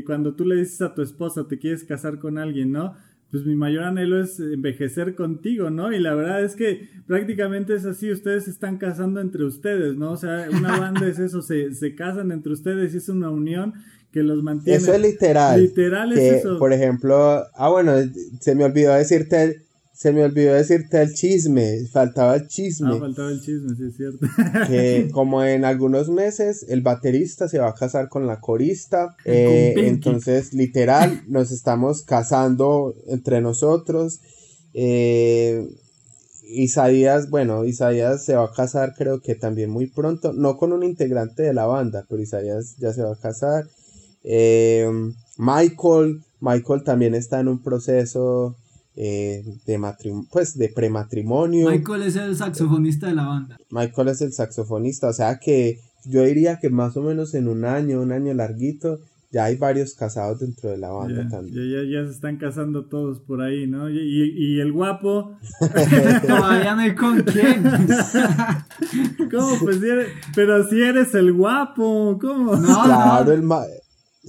cuando tú le dices a tu esposa, te quieres casar con alguien, ¿no? pues mi mayor anhelo es envejecer contigo, ¿no? Y la verdad es que prácticamente es así, ustedes se están casando entre ustedes, ¿no? O sea, una banda es eso, se, se casan entre ustedes y es una unión que los mantiene. Eso es literal. Literal es que, eso. Por ejemplo, ah, bueno, se me olvidó decirte se me olvidó decirte el chisme, faltaba el chisme. Ah, faltaba el chisme, sí es cierto. Que como en algunos meses el baterista se va a casar con la corista, eh, entonces literal nos estamos casando entre nosotros. Eh, Isaías, bueno, Isaías se va a casar creo que también muy pronto, no con un integrante de la banda, pero Isaías ya se va a casar. Eh, Michael, Michael también está en un proceso eh, de matrim pues de prematrimonio. Michael es el saxofonista de la banda. Michael es el saxofonista, o sea que yo diría que más o menos en un año, un año larguito, ya hay varios casados dentro de la banda ya, también. Ya, ya, ya, se están casando todos por ahí, ¿no? Y, y, y el guapo. Todavía no hay con quién. ¿Cómo? Pues si eres, pero si eres el guapo, ¿cómo? No, claro, no. el ma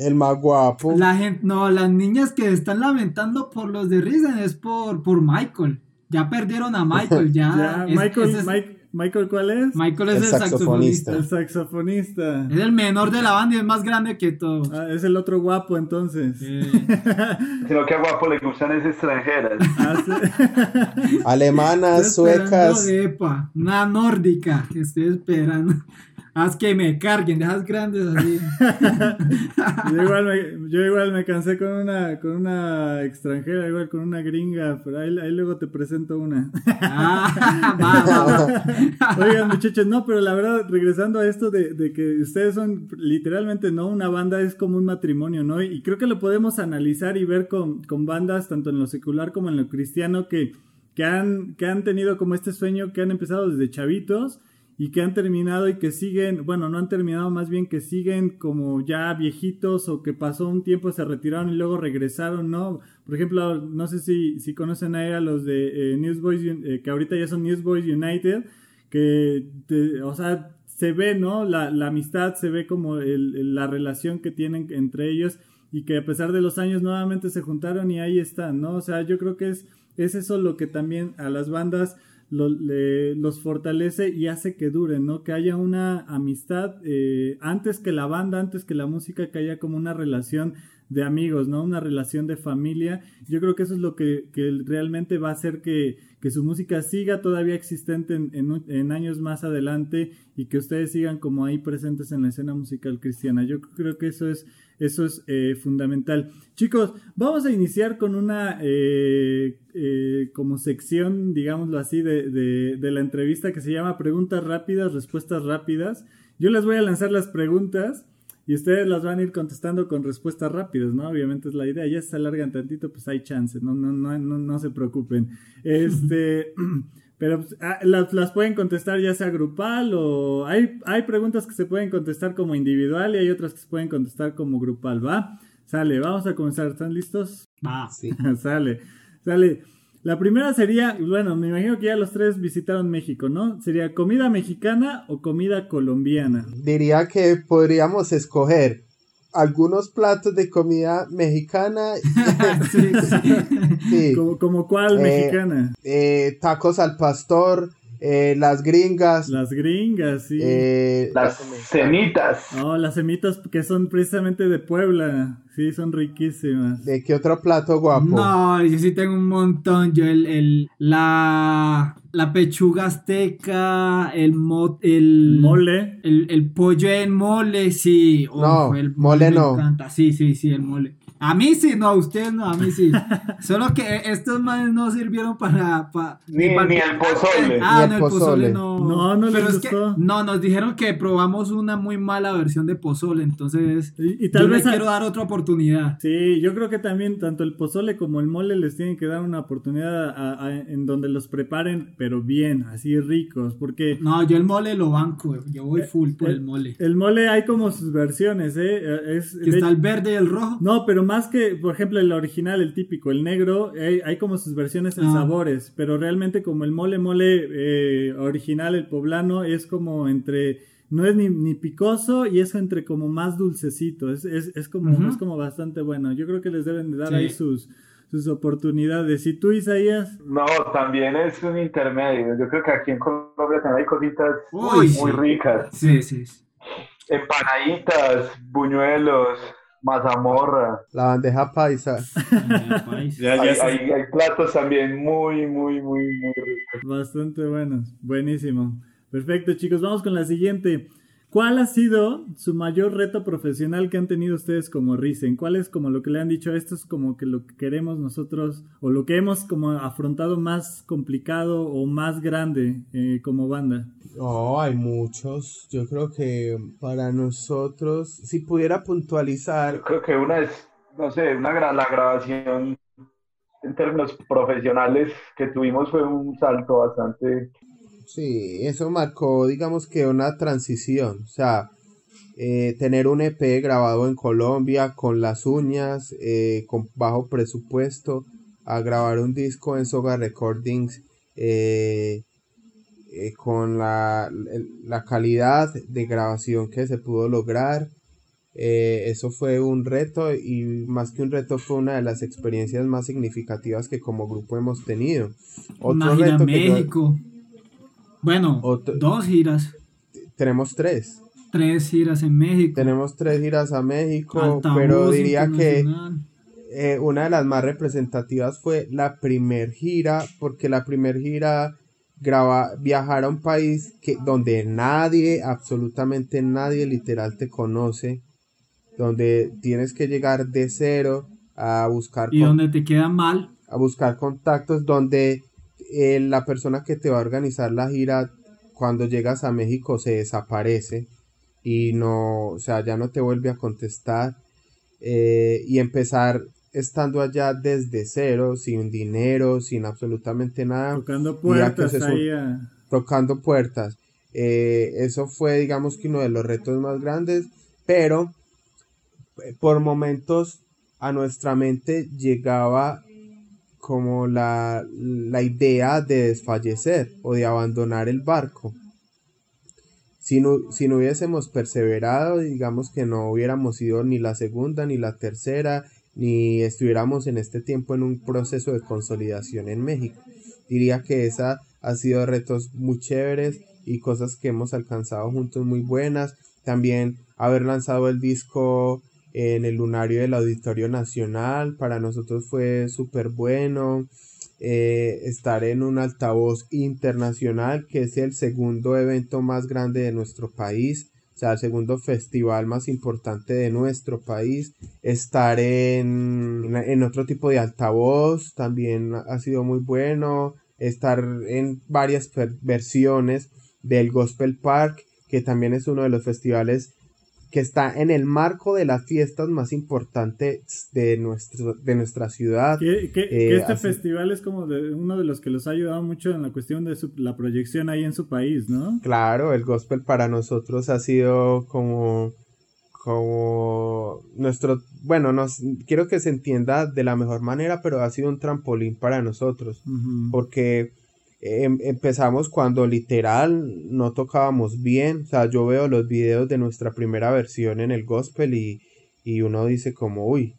el más guapo. La gente, no, las niñas que están lamentando por los de Risen es por, por Michael. Ya perdieron a Michael, ya. ya es, Michael, es, Mike, Michael, ¿cuál es? Michael es El el, saxofonista. saxofonista. El saxofonista. Es el menor de la banda y es más grande que todos. Ah, es el otro guapo entonces. Eh, Sino que a guapo le gustan es extranjeras. Ah, sí. Alemanas, suecas. epa, una nórdica que estoy esperando. Haz que me carguen, dejas grandes así. yo, igual me, yo igual me cansé con una, con una extranjera, igual con una gringa, pero ahí, ahí luego te presento una. Ah, va, va, va. Oigan, muchachos, no, pero la verdad, regresando a esto de, de, que ustedes son literalmente, ¿no? Una banda es como un matrimonio, ¿no? Y creo que lo podemos analizar y ver con, con bandas, tanto en lo secular como en lo cristiano, que, que, han, que han tenido como este sueño, que han empezado desde chavitos y que han terminado y que siguen, bueno, no han terminado, más bien que siguen como ya viejitos o que pasó un tiempo, se retiraron y luego regresaron, ¿no? Por ejemplo, no sé si, si conocen a, los de eh, Newsboys, eh, que ahorita ya son Newsboys United, que, o sea, se ve, ¿no? La, la amistad, se ve como la relación que tienen entre ellos y que a pesar de los años nuevamente se juntaron y ahí están, ¿no? O sea, yo creo que es, es eso lo que también a las bandas lo, le, los fortalece y hace que duren, ¿no? Que haya una amistad eh, antes que la banda, antes que la música, que haya como una relación de amigos, ¿no? Una relación de familia. Yo creo que eso es lo que, que realmente va a hacer que, que, su música siga todavía existente en, años más adelante y que ustedes sigan como ahí presentes en la escena musical cristiana. Yo creo que eso es, eso es eh, fundamental. Chicos, vamos a iniciar con una eh, eh, como sección, digámoslo así, de, de, de la entrevista que se llama Preguntas rápidas, respuestas rápidas. Yo les voy a lanzar las preguntas y ustedes las van a ir contestando con respuestas rápidas, ¿no? Obviamente es la idea. Ya se alargan tantito, pues hay chance, no, no, no, no, no se preocupen. Este, pero pues, ah, las, las, pueden contestar ya sea grupal o hay, hay preguntas que se pueden contestar como individual y hay otras que se pueden contestar como grupal, ¿va? Sale, vamos a comenzar. ¿Están listos? Va. Sí. sale, sale. La primera sería, bueno, me imagino que ya los tres visitaron México, ¿no? ¿Sería comida mexicana o comida colombiana? Diría que podríamos escoger algunos platos de comida mexicana. sí, sí. sí. ¿Como, como cuál eh, mexicana? Eh, tacos al pastor, eh, las gringas. Las gringas, sí. Eh, las semitas. No, las semitas que son precisamente de Puebla. Sí, son riquísimas. ¿De qué otro plato guapo? No, yo sí tengo un montón. Yo el, el la, la pechuga azteca, el, mo, el mole. El, el pollo en mole, sí. no, el mole, no. encanta. Sí, sí, sí, el mole. A mí sí, no, a ustedes no, a mí sí. Solo que estos manes no sirvieron para... para ni, ni, el pozole. Ah, Ni no, el el pozole no. No, no les Pero es que- gustó. no, nos dijeron que probamos una muy mala versión de pozole, entonces Y, y tal yo vez... le a- quiero dar otra oportunidad. Sí, yo creo que también tanto el pozole como el mole les tienen que dar una oportunidad a- a- en donde los preparen, pero bien, así ricos, porque No, yo el mole lo banco, yo voy full por eh, el mole. el mole hay como sus versiones, ¿eh? Eh, Es, Que está el verde y el rojo. No, pero más que, por ejemplo, el original, el típico, el negro, hay, hay como sus versiones en Ah. sabores, pero realmente como el mole mole eh, original, el poblano, es como entre, no es ni, ni picoso y es entre como más dulcecito, es, es, es como, es como bastante bueno. Yo creo que les deben de dar Sí. ahí sus, sus oportunidades. ¿Y tú, Isaías? No, también es un intermedio. Yo creo que aquí en Colombia también hay cositas Uy, muy sí. ricas. Sí. sí. Empanaditas, buñuelos, mazamorra. La bandeja paisa. Ya, hay- hay platos también muy, muy, muy, muy ricos. Bastante buenos, buenísimo. Perfecto, chicos, vamos con la siguiente. ¿Cuál ha sido su mayor reto profesional que han tenido ustedes como Risen? ¿Cuál es como lo que le han dicho? Esto es como que lo que queremos nosotros o lo que hemos como afrontado más complicado o más grande eh, como banda. No, hay muchos. Yo creo que para nosotros, si pudiera puntualizar, Creo que una es, no sé, una gra- la grabación en términos profesionales que tuvimos fue un salto bastante sí, eso marcó, digamos que una transición. O sea, eh, tener un EP grabado en Colombia con las uñas, eh, con bajo presupuesto, a grabar un disco en Soga Recordings eh, eh, con la, la calidad de grabación que se pudo lograr. Eso fue un reto y más que un reto fue una de las experiencias más significativas que como grupo hemos tenido. En que yo- México. Bueno, dos giras. tenemos tres. Tres giras en México. Tenemos tres giras a México, Altavoz pero diría que eh, una de las más representativas fue la primer gira, porque la primer gira graba, viajar a un país que, donde nadie, absolutamente nadie literal te conoce, donde tienes que llegar de cero a buscar, Y con- donde te queda mal. a buscar contactos, donde eh, la persona que te va a organizar la gira, cuando llegas a México se desaparece y no, o sea, ya no te vuelve a contestar eh, y empezar estando allá desde cero, sin dinero, sin absolutamente nada, Tocando puertas ahí a... tocando puertas. Eh, eso fue, digamos que uno de los retos más grandes, pero por momentos a nuestra mente llegaba como la, la idea de desfallecer o de abandonar el barco. Si no, si no hubiésemos perseverado, digamos que no hubiéramos ido ni la segunda ni la tercera, ni estuviéramos en este tiempo en un proceso de consolidación en México. Diría que esa ha sido retos muy chéveres y cosas que hemos alcanzado juntos muy buenas. También haber lanzado el disco en el lunario del Auditorio Nacional para nosotros fue súper bueno. Eh, estar en un altavoz internacional que es el segundo evento más grande de nuestro país, o sea, el segundo festival más importante de nuestro país. Estar en, en otro tipo de altavoz también ha sido muy bueno. Estar en varias versiones del Gospel Park, que también es uno de los festivales que está en el marco de las fiestas más importantes de, nuestro, de nuestra ciudad. Que, que- Eh, que este así- festival es como de uno de los que los ha ayudado mucho en la cuestión de su- la proyección ahí en su país, ¿no? Claro, el gospel para nosotros ha sido como, como nuestro, bueno, nos, quiero que se entienda de la mejor manera, pero ha sido un trampolín para nosotros, porque em- empezamos cuando literal no tocábamos bien, o sea, yo veo los videos de nuestra primera versión en el gospel y, y uno dice como, uy,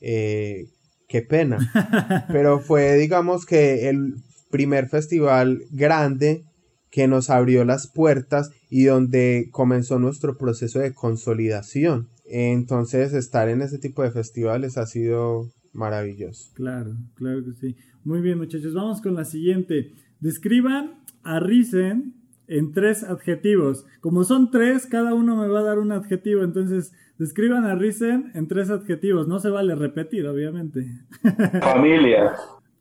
eh, qué pena, pero fue digamos que el primer festival grande que nos abrió las puertas y donde comenzó nuestro proceso de consolidación. Entonces estar en ese tipo de festivales ha sido maravilloso. Claro, claro que sí. Muy bien, muchachos. Vamos con la siguiente. Describan a Risen en tres adjetivos. Como son tres, cada uno me va a dar un adjetivo. Entonces, describan a Risen en tres adjetivos. No se vale repetir, obviamente. Familia.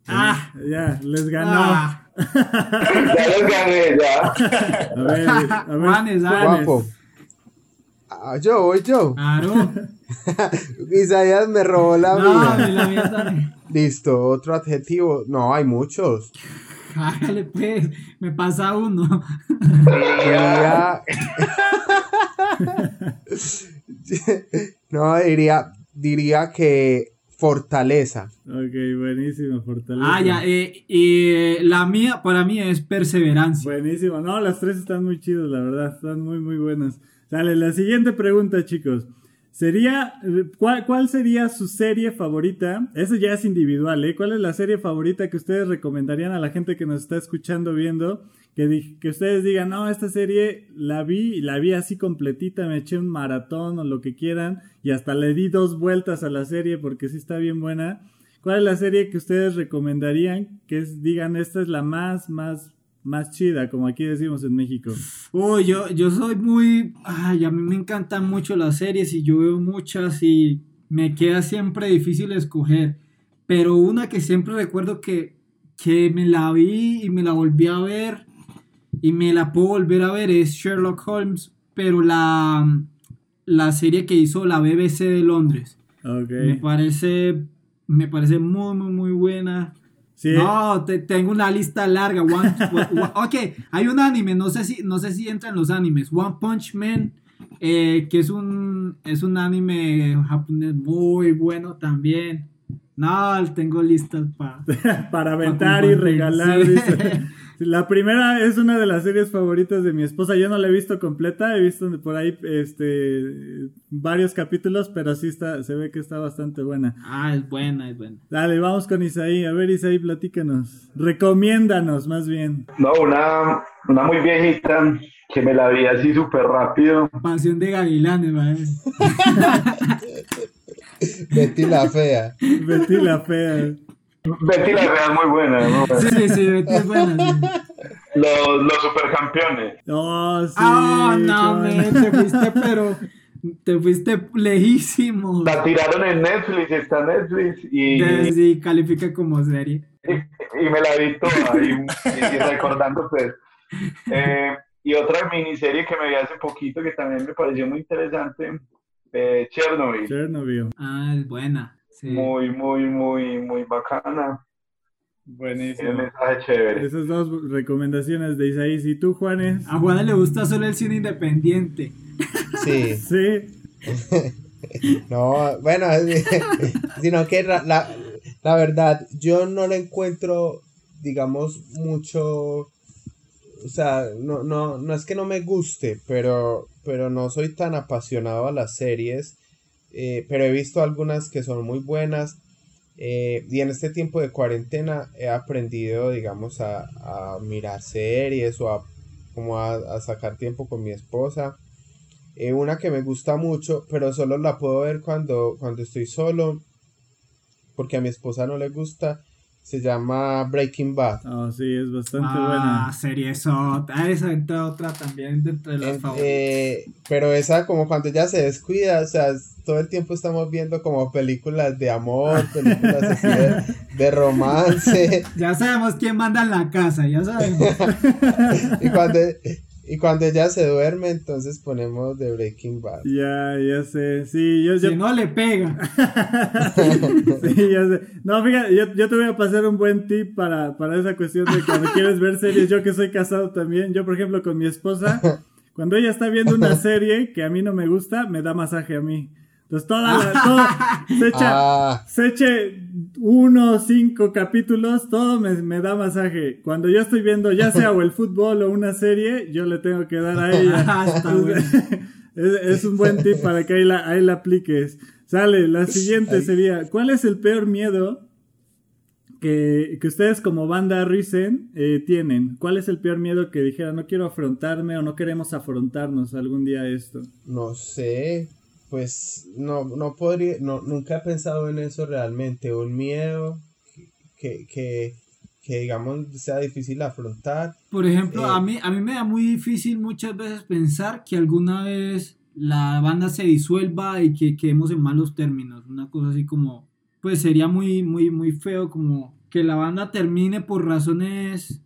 Ah, Ya, les ganó. ah, Ya los gané, ya. A ver, a ver. Juanes. Guapo. Ah, yo, voy yo. claro. Isaías me robó la No, mía. la mía. Listo, otro adjetivo. No, hay muchos. Hágale pues, me pasa uno. Diría... no, diría, diría que fortaleza. Ok, buenísimo, fortaleza. Ah, ya, eh, eh, la mía para mí es perseverancia. Buenísimo. No, las tres están muy chidas, la verdad. Están muy, muy buenas. Sale, la siguiente pregunta, chicos. Sería, ¿cuál, ¿cuál sería su serie favorita? Eso ya es individual, ¿eh? ¿Cuál es la serie favorita que ustedes recomendarían a la gente que nos está escuchando, viendo? Que, que ustedes digan, no, esta serie la vi, la vi así completita, me eché un maratón o lo que quieran, y hasta le di dos vueltas a la serie porque sí está bien buena. ¿Cuál es la serie que ustedes recomendarían? Que digan, esta es la más, más, más chida, como aquí decimos en México. Uy, yo, yo soy muy. Ay, a mí me encantan mucho las series y yo veo muchas y me queda siempre difícil escoger. Pero una que siempre recuerdo que, que me la vi y me la volví a ver y me la puedo volver a ver es Sherlock Holmes, pero la, la serie que hizo la BBC de Londres. Ok. Me parece, me parece muy, muy, muy buena. Sí, No, te- tengo una lista larga. One, one- one- ok, hay un anime, no sé si, no sé si entra en los animes. One Punch Man, eh, que es un, es un anime japonés muy bueno también. No, tengo listas para... para aventar y regalar. sí. La primera es una de las series favoritas de mi esposa. Yo no la he visto completa, he visto por ahí este varios capítulos, pero sí está, se ve que está bastante buena. Ah, es buena, es buena. Dale, vamos con Isaí. A ver, Isaí, platícanos. Recomiéndanos, más bien. No, una, una muy viejita que me la vi así súper rápido. Pasión de Gavilanes, ¿vale? Betty la fea. Betty la fea. Betty la Fea es muy buena, ¿no? Sí, sí, sí, Betty es buena. sí. Los, los supercampeones. Oh, sí. Ah, no, me, te fuiste, pero te fuiste lejísimo. La tiraron en Netflix, está en Netflix y, De- Sí, califica como serie. y, y me la vi toda y, y recordando pues. Eh, y otra miniserie que me vi hace poquito que también me pareció muy interesante, eh, Chernobyl. Chernobyl. Ah, es buena. Sí. Muy, muy, muy, muy bacana. Buenísimo. mensaje chévere. Esas dos recomendaciones de Isaí. ¿Y tú, Juanes? A Juana le gusta solo el cine independiente. Sí. Sí. No, bueno, sino que la, la, la verdad, yo no le encuentro, digamos, mucho, o sea, no, no, no es que no me guste, pero, pero no soy tan apasionado a las series, eh, pero he visto algunas que son muy buenas. eh, y en este tiempo de cuarentena he aprendido, digamos, a, a mirar series o a, como a, a sacar tiempo con mi esposa. Eh, una que me gusta mucho, pero solo la puedo ver cuando, cuando estoy solo, porque a mi esposa no le gusta. Se llama Breaking Bad. Oh, sí, es bastante Ah, buena. serie eso. Ah, esa entra otra también dentro de las En- favoritas. eh, pero esa como cuando ella se descuida, o sea, todo el tiempo estamos viendo como películas de amor, películas así de, de romance. Ya sabemos quién manda en la casa, ya sabemos. y, cuando, y cuando ella se duerme, entonces ponemos de Breaking Bad. Ya, ya sé. Sí, yo, yo- Si no le pega. Sí, ya sé. No, fíjate, yo, yo te voy a pasar un buen tip para, para esa cuestión de cuando quieres ver series. Yo que soy casado también, yo por ejemplo con mi esposa, cuando ella está viendo una serie que a mí no me gusta, me da masaje a mí. Entonces toda la, se echa, Ah, se eche uno, cinco capítulos, todo me, me da masaje. Cuando yo estoy viendo ya sea o el fútbol o una serie, yo le tengo que dar a ella. Ah, es, es un buen tip para que ahí la, ahí la apliques. Sale, la siguiente sería, ¿cuál es el peor miedo que, que ustedes como banda Risen eh, tienen? ¿Cuál es el peor miedo que dijera, no quiero afrontarme o no queremos afrontarnos algún día a esto? no sé, pues no, no podría, no, nunca he pensado en eso realmente, un miedo que, que, que digamos sea difícil afrontar. Por ejemplo, Eh, a, mí, a mí me da muy difícil muchas veces pensar que alguna vez la banda se disuelva y que quedemos en malos términos. Una cosa así como, pues sería muy, muy, muy feo como que la banda termine por razones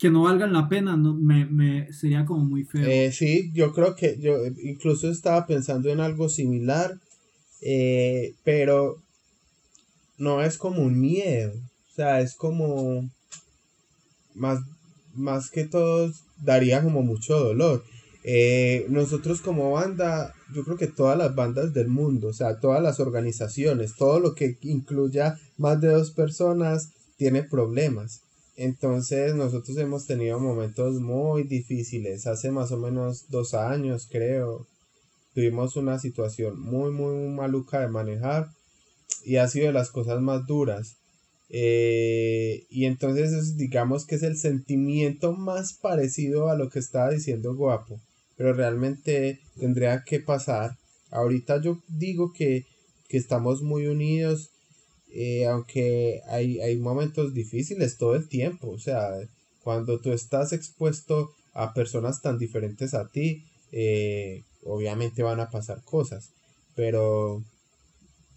que no valgan la pena. No, me, me- sería como muy feo. Eh, sí, yo creo que yo incluso estaba pensando en algo similar, eh, pero no es como un miedo, o sea, es como más, más que todo daría como mucho dolor. Eh, nosotros como banda, yo creo que todas las bandas del mundo, o sea, todas las organizaciones, todo lo que incluya más de dos personas, tiene problemas. Entonces nosotros hemos tenido momentos muy difíciles. Hace más o menos dos años, creo, tuvimos una situación muy, muy maluca de manejar y ha sido de las cosas más duras. Eh, y entonces es- digamos que es el sentimiento más parecido a lo que estaba diciendo Guapo, pero realmente tendría que pasar. Ahorita yo digo que, que estamos muy unidos, eh, aunque hay, hay momentos difíciles todo el tiempo, o sea, cuando tú estás expuesto a personas tan diferentes a ti, eh, obviamente van a pasar cosas, pero,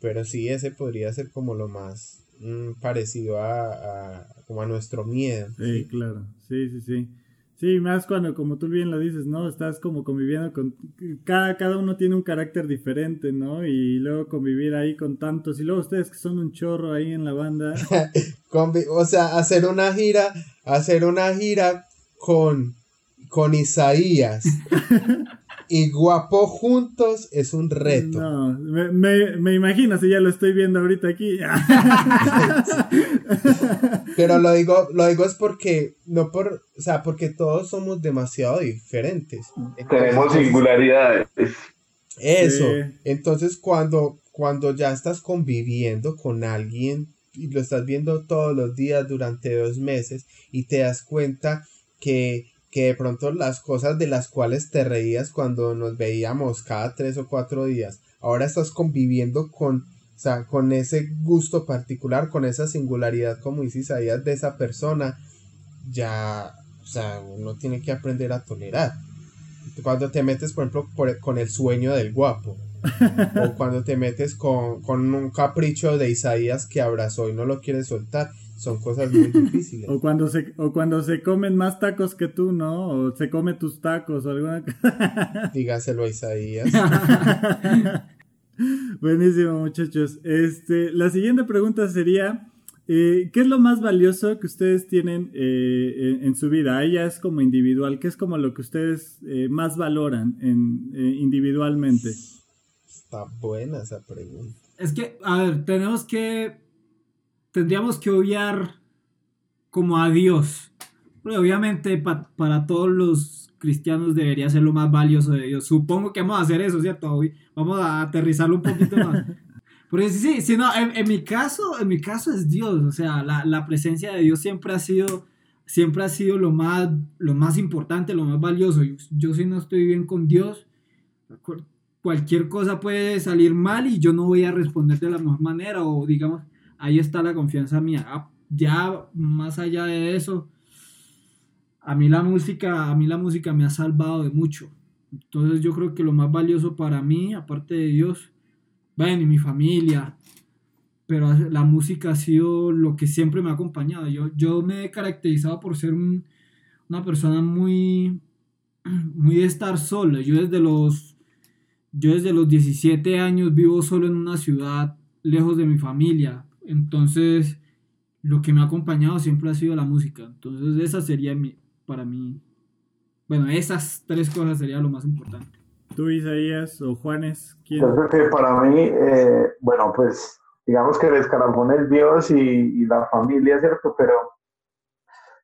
pero sí, ese podría ser como lo más mm, parecido a, a- como a nuestro miedo. Sí, claro. Sí, sí, sí. Sí, más cuando, como tú bien lo dices, ¿no? Estás como conviviendo con... Cada, cada uno tiene un carácter diferente, ¿no? Y luego convivir ahí con tantos. Y luego ustedes que son un chorro ahí en la banda. O sea, hacer una gira, hacer una gira con, con Isaías y Guapo juntos es un reto. No, me, me, me imagino si ya lo estoy viendo ahorita aquí. Pero lo digo, lo digo es porque, no por, o sea, porque todos somos demasiado diferentes. Tenemos singularidades. Eso. Sí. Entonces, cuando, cuando ya estás conviviendo con alguien y lo estás viendo todos los días durante dos meses y te das cuenta que, que de pronto las cosas de las cuales te reías cuando nos veíamos cada tres o cuatro días, ahora estás conviviendo con, o sea, con ese gusto particular, con esa singularidad, como dice Isaías, de esa persona, ya, o sea, uno tiene que aprender a tolerar. Cuando te metes, por ejemplo, con el sueño del guapo, o cuando te metes con, con un capricho de Isaías que abrazó y no lo quiere soltar, son cosas muy difíciles. o, cuando se, o cuando se comen más tacos que tú, ¿no? O se come tus tacos o alguna cosa. Dígaselo a Isaías. Buenísimo, muchachos. Este, la siguiente pregunta sería: eh, ¿qué es lo más valioso que ustedes tienen eh, en, en su vida? Ahí ya es como individual. ¿Qué es como lo que ustedes eh, más valoran en, eh, individualmente? Está buena esa pregunta. Es que, a ver, tenemos que. Tendríamos que obviar como a Dios. Pero obviamente pa- para todos los cristianos debería ser lo más valioso de Dios. Supongo que vamos a hacer eso, ¿cierto? Hoy vamos a aterrizarlo un poquito más. Porque sí, sí, sí, no, en, en mi caso, en mi caso es Dios. O sea, la, la presencia de Dios siempre ha sido, siempre ha sido lo más, lo más importante, lo más valioso. Yo, yo si no estoy bien con Dios, cu- cualquier cosa puede salir mal y yo no voy a responder de la mejor manera o digamos, ahí está la confianza mía. Ah, Ya más allá de eso, a mí la música, a mí la música me ha salvado de mucho. Entonces yo creo que lo más valioso para mí, aparte de Dios, bueno, y mi familia, pero la música ha sido lo que siempre me ha acompañado. Yo, yo me he caracterizado por ser un- una persona muy, muy de estar solo. Yo desde los, yo desde los 17 años vivo solo en una ciudad lejos de mi familia. Entonces, lo que me ha acompañado siempre ha sido la música. Entonces, esa sería mi, para mí, bueno, esas tres cosas sería lo más importante. Tú, Isaías o Juanes, ¿quién? Yo creo que para mí, eh, bueno, pues digamos que el escalafón es Dios y, y la familia, ¿cierto? Pero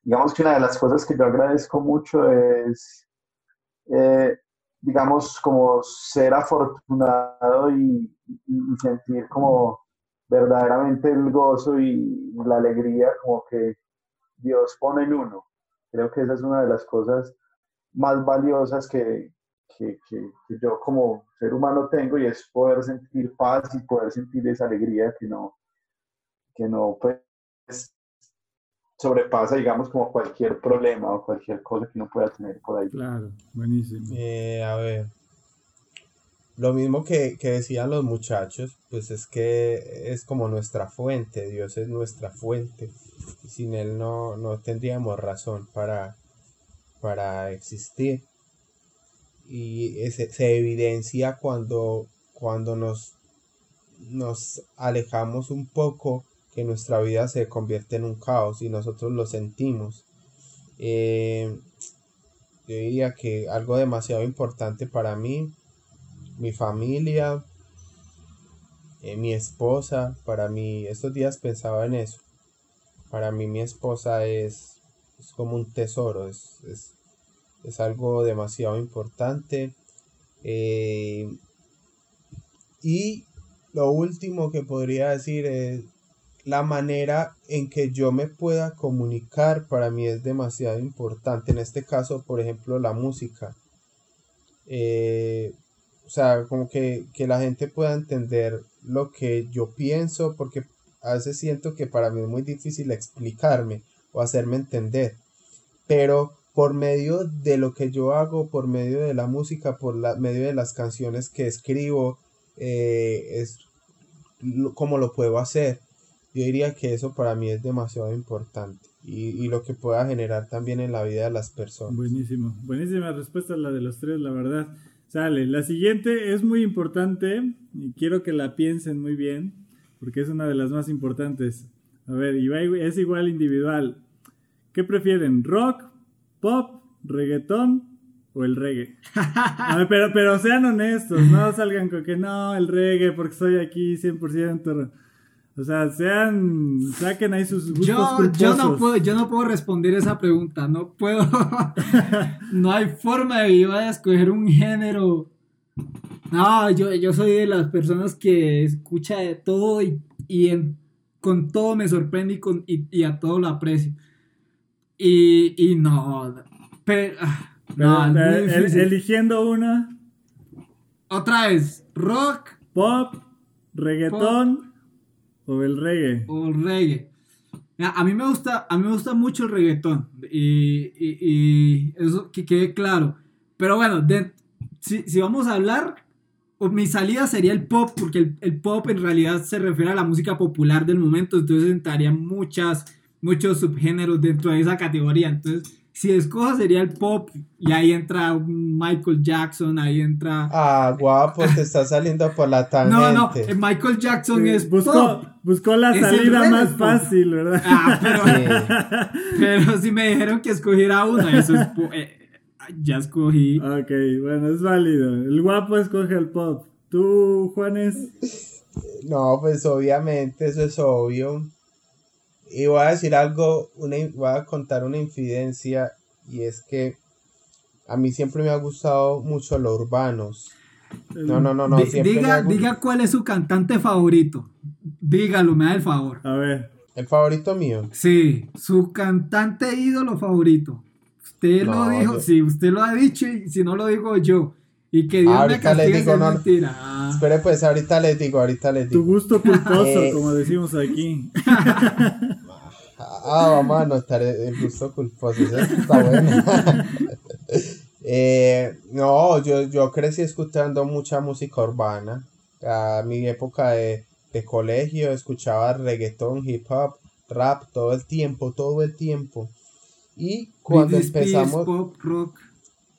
digamos que una de las cosas que yo agradezco mucho es, eh, digamos, como ser afortunado y, y- y sentir como verdaderamente el gozo y la alegría como que Dios pone en uno. Creo que esa es una de las cosas más valiosas que, que, que- que yo como ser humano tengo y es poder sentir paz y poder sentir esa alegría que no, que no pues, sobrepasa, digamos, como cualquier problema o cualquier cosa que uno pueda tener por ahí. Claro, buenísimo. Eh, a ver. Lo mismo que, que decían los muchachos, pues es que es como nuestra fuente, Dios es nuestra fuente. Sin Él no, no tendríamos razón para, para existir. Y ese- se evidencia cuando, cuando nos, nos alejamos un poco, que nuestra vida se convierte en un caos y nosotros lo sentimos. Eh, yo diría que algo demasiado importante para mí, mi familia, eh, mi esposa, para mí, estos días pensaba en eso. Para mí mi esposa es, es como un tesoro, es, es, es algo demasiado importante. Eh, y lo último que podría decir es la manera en que yo me pueda comunicar para mí es demasiado importante. En este caso, por ejemplo, la música. Eh, o sea, como que, que la gente pueda entender lo que yo pienso, porque a veces siento que para mí es muy difícil explicarme o hacerme entender. Pero por medio de lo que yo hago, por medio de la música, por la, medio de las canciones que escribo, eh, es lo- como lo puedo hacer. Yo diría que eso para mí es demasiado importante y, y lo que pueda generar también en la vida de las personas. Buenísimo. Buenísima respuesta la de los tres, la verdad. Sale. La siguiente es muy importante y quiero que la piensen muy bien porque es una de las más importantes. A ver, es igual individual. ¿Qué prefieren? ¿Rock, pop, reggaetón o el reggae? A ver, pero, pero sean honestos, no salgan con que no, el reggae porque estoy aquí 100%. O sea, sean, saquen ahí sus gustos Yo, culposos. yo, no puedo, yo no puedo responder esa pregunta, no puedo, no hay forma de yo escoger un género. No, yo, yo soy de las personas que escucha de todo y, y en- con todo me sorprende y, con, y, y a todo lo aprecio. Y, y no, pero, ah, Pero, no, pero, el- eligiendo una, Otra vez, rock pop, reggaetón o el reggae. o reggae. Mira, A mí me gusta, a mí me gusta mucho el reggaetón y, y- eso que quede claro. Pero bueno, si, si vamos a hablar, mi salida sería el pop, porque el, el pop en realidad se refiere a la música popular del momento, entonces entraría muchas, muchos subgéneros dentro de esa categoría. Entonces, si escojo sería el pop y ahí entra un Michael Jackson, ahí entra... Ah, guapo, te está saliendo por la tangente. No, no, eh, Michael Jackson Sí, es buscó, pop. buscó la Es salida más fácil, ¿verdad? Ah, pero, Sí. pero si me dijeron que escogiera una, eso es. po- eh, ya escogí. Ok, bueno, es válido. El guapo escoge el pop. ¿Tú, Juanes? No, pues obviamente eso es obvio. Y voy a decir algo, una, voy a contar una infidencia y es que a mí siempre me ha gustado mucho los urbanos. No, no, no, no. Di- siempre me diga, diga cuál es su cantante favorito. Dígalo, me da el favor. A ver. El favorito mío. Sí, su cantante ídolo favorito. Usted No, lo dijo, yo- sí, usted lo ha dicho y si no lo digo yo. Y que Dios me Ahorita le castigue digo, si es no, mentira. Ah, Espere, pues ahorita les digo, ahorita les Tu gusto culposo, Eh. como decimos aquí. Ah, vamos a anotar el gusto culposo. Eso está bueno. Eh, no, yo, yo crecí escuchando mucha música urbana. A mi época de, de colegio escuchaba reggaetón, hip hop, rap todo el tiempo, todo el tiempo. Y cuando Britney Spears, empezamos, pop, rock.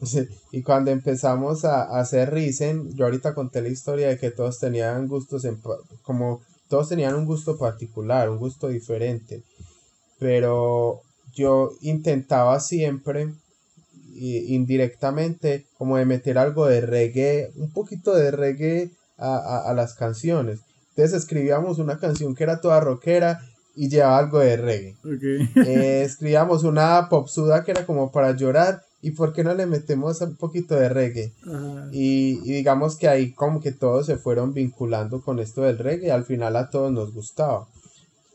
Y cuando empezamos a, a hacer Risen, yo ahorita conté la historia de que todos tenían gustos en, como todos tenían un gusto particular, un gusto diferente. Pero yo intentaba siempre indirectamente como de meter algo de reggae, un poquito de reggae a, a- a las canciones. Entonces escribíamos una canción que era toda rockera y llevaba algo de reggae. Eh, escribíamos una popsuda que era como para llorar y por qué no le metemos un poquito de reggae y, y digamos que ahí como que todos se fueron vinculando con esto del reggae y al final a todos nos gustaba.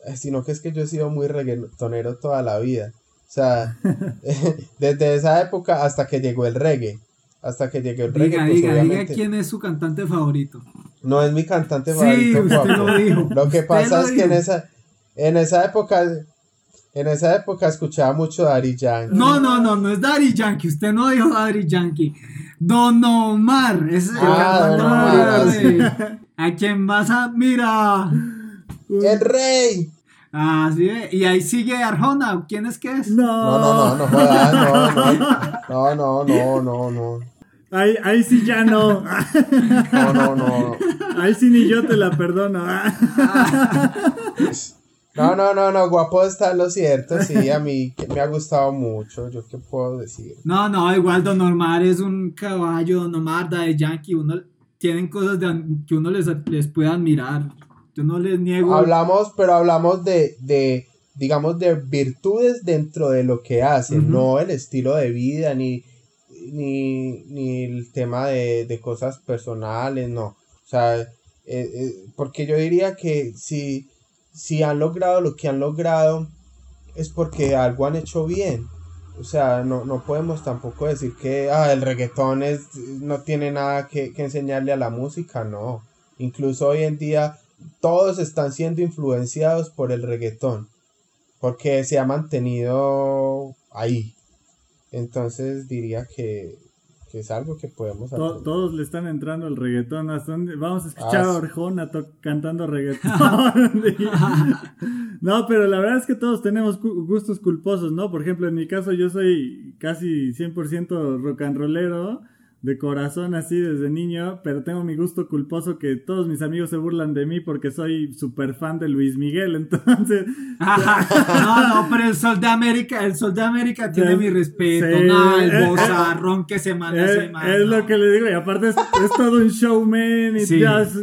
Eh, sino que es que yo he sido muy reggaetonero toda la vida. O sea desde esa época hasta que llegó el reggae. Hasta que llegó el reggae Diga, pues diga, diga quién es su cantante favorito. no es mi cantante Sí, favorito usted lo dijo. Lo que pasa lo es que en esa, en esa época, En esa época escuchaba mucho Daddy Yankee. No, no, no, no es Daddy Yankee. Usted no dijo Daddy Yankee. Don Omar. Es el Ah, Don Omar, de- ¿A quién vas a mirar? El rey. Ah, sí. ve. Y ahí sigue Arjona. ¿Quién es que es? No, No, no, no, no no, no, no, no, no, no, Ahí, ahí sí ya no. no, no, no, Ahí sí ni yo te la perdono. No, no, no, no, guapo está lo cierto, sí, a mí que me ha gustado mucho, yo qué puedo decir. No, no, igual Don Omar es un caballo. Don Omar, Daddy Yankee. Uno, tienen cosas de- que uno les, les puede admirar. Yo no les niego. Hablamos, pero hablamos de, de, digamos, de virtudes dentro de lo que hacen, no el estilo de vida, ni, ni, ni el tema de, de cosas personales, no. O sea, eh, eh, porque yo diría que si, si han logrado lo que han logrado, es porque algo han hecho bien. O sea, no, no podemos tampoco decir que ah, el reggaetón es, no tiene nada que, que enseñarle a la música, no. Incluso hoy en día todos están siendo influenciados por el reggaetón, porque se ha mantenido ahí. Entonces diría que, que es algo que podemos hacer. To- todos le están entrando al reggaetón. ¿Hasta dónde? Vamos a escuchar Ah, a. Orjona cantando reggaetón. no, pero la verdad es que todos tenemos cu- gustos culposos, ¿no? Por ejemplo, en mi caso yo soy casi 100% rock and rollero. De corazón así desde niño, pero tengo mi gusto culposo que todos mis amigos se burlan de mí porque soy súper fan de Luis Miguel, entonces no, no, pero el Sol de América, el Sol de América tiene Ya- mi respeto. sí, no, el eh, bozarrón que se manda es, ese man. es lo que le digo, y aparte es, es todo un showman y Sí.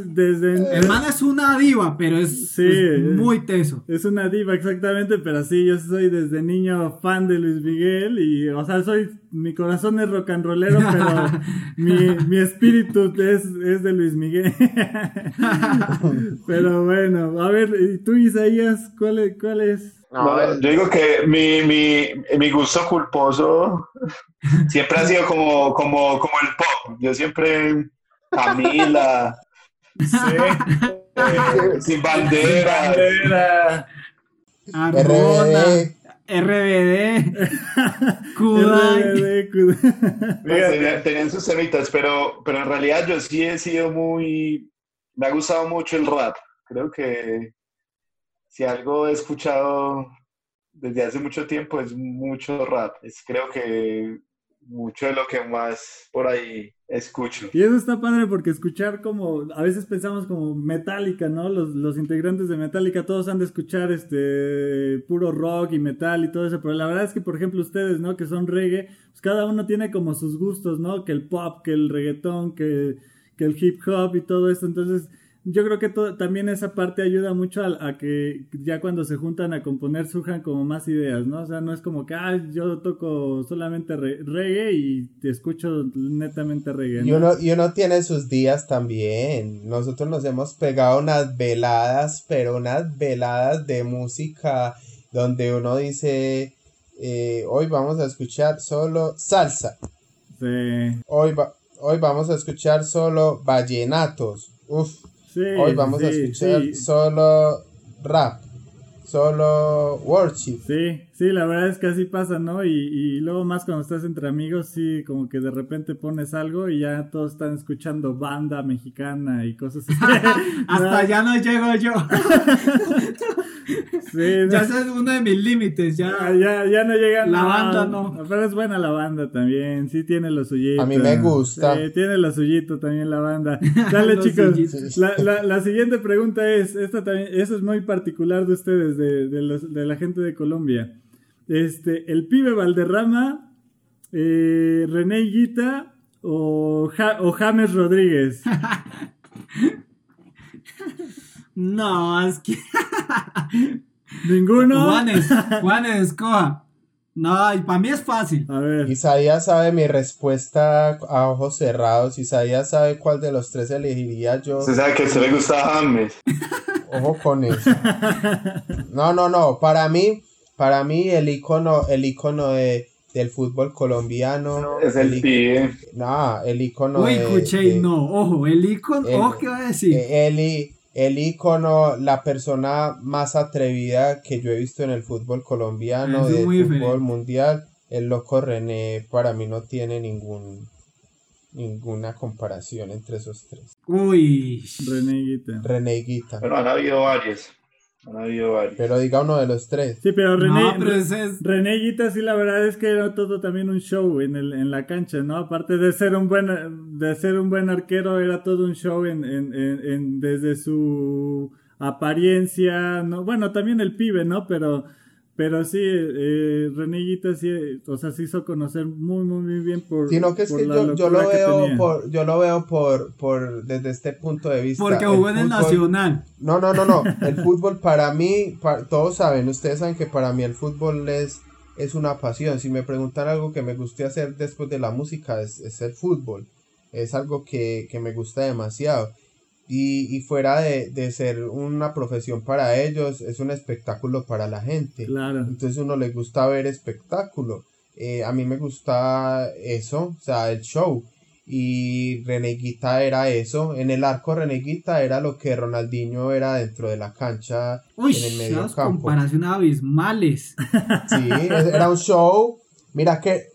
desde... El man es una diva, pero es, Sí. es muy teso. Es una diva, exactamente, pero sí, yo soy desde niño fan de Luis Miguel y, o sea, soy, mi corazón es rock and rollero, pero mi, mi espíritu es, es de Luis Miguel. pero bueno, a ver, ¿y tú Isaías, cuál es? Cuál es? No, yo digo que mi, mi, mi gusto culposo siempre ha sido como, como, como el pop. Yo siempre, Camila, eh, sin bandera, Bandera. Arjona, RBD, Kudai. RBD, Kudai. tenían, tenían sus temitas, pero, pero en realidad yo sí he sido muy, me ha gustado mucho el rap. Creo que si algo he escuchado desde hace mucho tiempo es mucho rap. Es creo que mucho de lo que más por ahí escucho. Y eso está padre porque escuchar como, a veces pensamos como Metallica, ¿no? Los, los integrantes de Metallica todos han de escuchar este puro rock y metal y todo eso, pero la verdad es que, por ejemplo, ustedes, ¿no? Que son reggae, pues cada uno tiene como sus gustos, ¿no? Que el pop, que el reggaetón, que, que el hip hop y todo esto, entonces... Yo creo que también esa parte ayuda mucho a, a que ya cuando se juntan a componer surjan como más ideas, ¿no? O sea, no es como que, ah, yo toco solamente re- reggae y te escucho netamente reggae. Y ¿no? uno, y uno tiene sus días también. Nosotros nos hemos pegado unas veladas, pero unas veladas de música donde uno dice, eh, hoy vamos a escuchar solo salsa, Sí, hoy, va- hoy vamos a escuchar solo vallenatos, uf, sí, hoy vamos a escuchar sí, solo rap, solo worship. Sí, sí, la verdad es que así pasa, ¿no? Y, y luego más cuando estás entre amigos, sí, como que de repente pones algo y ya todos están escuchando banda mexicana y cosas así. Hasta allá no llego yo. Sí, ya no, es uno de mis límites. ya, Ya. ya, ya no llegan. La banda no. Pero es buena la banda también, sí tiene lo suyito. A mí me gusta. Sí, tiene lo suyito también la banda. Dale chicos, la, la, la siguiente pregunta es, esta también, eso es muy particular de ustedes, de, de, los- de la gente de Colombia. Este, el pibe Valderrama, eh, René Higuita o, Ja- o James Rodríguez. No, es que. Ninguno. Juanes, Juanes, escoja. No, y para mí es fácil. A ver. Isaías sabe mi respuesta a ojos cerrados. Isaías sabe cuál de los tres elegiría yo. Usted sabe que usted le gusta James. Ojo con eso. No, no, no. Para mí, para mí el icono, el icono de, del fútbol colombiano. Es el pibe. No, el icono Uy, de, escuché, de- no. Ojo, el icono. el- Ojo, ¿qué va a decir? eh, el, el ícono, la persona más atrevida que yo he visto en el fútbol colombiano, del fútbol diferente. mundial, el loco René para mí no tiene ningún ninguna comparación entre esos tres. Uy. Reneguita. René y Guita. Bueno, han habido varios. Han habido varios. Pero diga uno de los tres. Sí, pero René, No, pero ese es. René Guita sí la verdad es que era todo también un show en, el, en la cancha, ¿no? Aparte de ser un buen de ser un buen arquero, era todo un show en, en, en, en- desde su apariencia, no, bueno, también el pibe, ¿no? Pero pero sí, eh, René Guita sí, o sea, se hizo conocer muy, muy, muy bien por Sino que es por que yo, yo lo que veo por, yo lo veo por, por desde este punto de vista. Porque jugó en el Nacional. No, no, no, no. El fútbol para mí, todos saben, ustedes saben que para mí el fútbol es, es una pasión. Si me preguntan algo que me guste hacer después de la música, es, es el fútbol. Es algo que, que me gusta demasiado. Y, y fuera de, de ser una profesión para ellos, es un espectáculo para la gente. Claro. Entonces uno le gusta ver espectáculo. Eh, a mí me gusta eso, o sea, el show. Y Reneguita era eso. En el arco Reneguita era lo que Ronaldinho era dentro de la cancha Uy, en el medio campo. comparaciones abismales. Sí, era un show. Mira que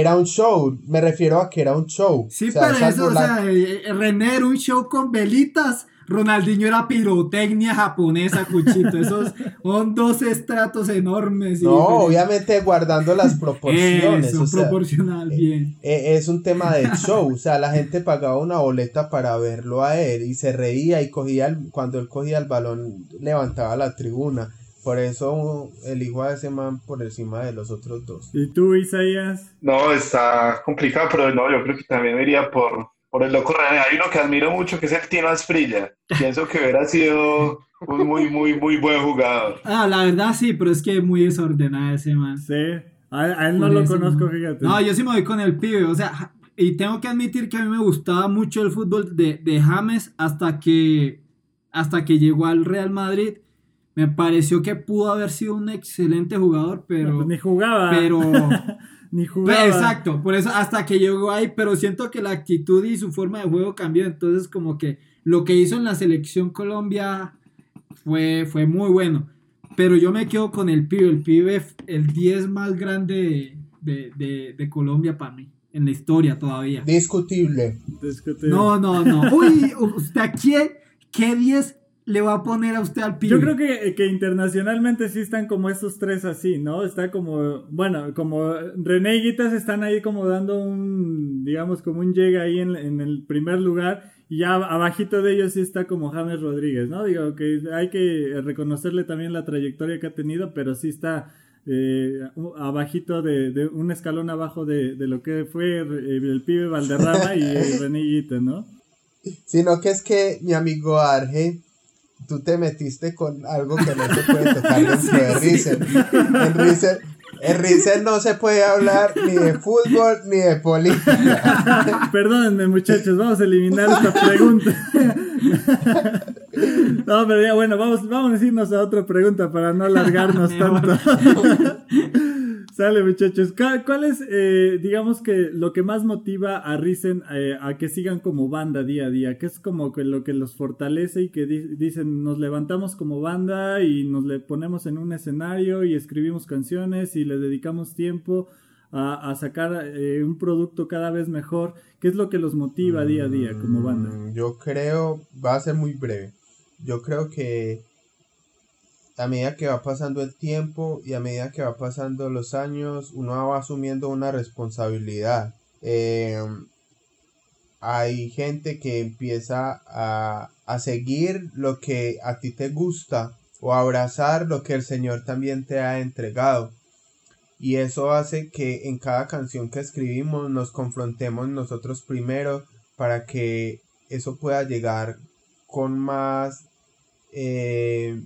era un show. Me refiero a que era un show. Sí, O sea, pero es eso, o sea, eh, René era un show con velitas. Ronaldinho era pirotecnia japonesa, cuchito. Esos son dos estratos enormes. y No, diferentes. obviamente guardando las proporciones. Eso, o sea, proporcional, bien. Eh, es un tema de show, o sea, la gente pagaba una boleta para verlo a él y se reía y cogía el- cuando él cogía el balón levantaba la tribuna. Por eso elijo a ese man por encima de los otros dos. ¿Y tú, Isaías? No, está complicado, pero no, yo creo que también iría por, por el loco René. Hay uno que admiro mucho que es el Tino Asprilla. Pienso que hubiera sido un muy, muy, muy buen jugador. Ah, la verdad sí, pero es que muy desordenada ese man. Sí. A, a él no Por lo conozco, no. fíjate. No, yo sí me voy con el pibe, o sea, y tengo que admitir que a mí me gustaba mucho el fútbol de, de James hasta que, hasta que llegó al Real Madrid. Me pareció que pudo haber sido un excelente jugador, No, pero... pues ni jugaba. pero ni jugaba. exacto, por eso hasta que llegó ahí, pero siento que la actitud y su forma de juego cambió, entonces como que lo que hizo en la selección Colombia fue, fue muy bueno. Pero yo me quedo con el pibe, el pibe, el 10 más grande de, de- de Colombia para mí, en la historia todavía. Discutible. Discutir. No, no, no. Uy, ¿usted a quién? ¿Qué 10 le va a poner a usted al pibe? Yo creo que, que internacionalmente sí están como estos tres así, ¿no? Está como, bueno, como René y Guitas están ahí como dando un, digamos, como un llega ahí en, en el primer lugar y ya abajito de ellos sí está como James Rodríguez, ¿no? Digo que hay que reconocerle también la trayectoria que ha tenido, pero sí está eh, abajito de, de un escalón abajo de, de lo que fue eh, el pibe Valderrama y eh, René y Guitas, ¿no? Sino que es que mi amigo Arge, tú te metiste con algo que no se puede tocar dentro de Rizel. En Rizel, en Rizel no se puede hablar ni de fútbol ni de política. Perdónenme, muchachos, vamos a eliminar esta pregunta. No, pero ya bueno, vamos, vamos a irnos a otra pregunta para no alargarnos tanto. Sale, muchachos. ¿Cuál, es, eh, digamos que, lo que más motiva a Risen eh, a que sigan como banda día a día? ¿Qué es como que lo que los fortalece y que di- dicen, nos levantamos como banda y nos le ponemos en un escenario y escribimos canciones y le dedicamos tiempo a, a sacar eh, un producto cada vez mejor? ¿Qué es lo que los motiva día a día como banda? Mm, Yo creo, va a ser muy breve. Yo creo que a medida que va pasando el tiempo y a medida que va pasando los años, uno va asumiendo una responsabilidad. Eh, hay gente que empieza a, a seguir lo que a ti te gusta o abrazar lo que el Señor también te ha entregado. Y eso hace que en cada canción que escribimos nos confrontemos nosotros primero para que eso pueda llegar con más eh,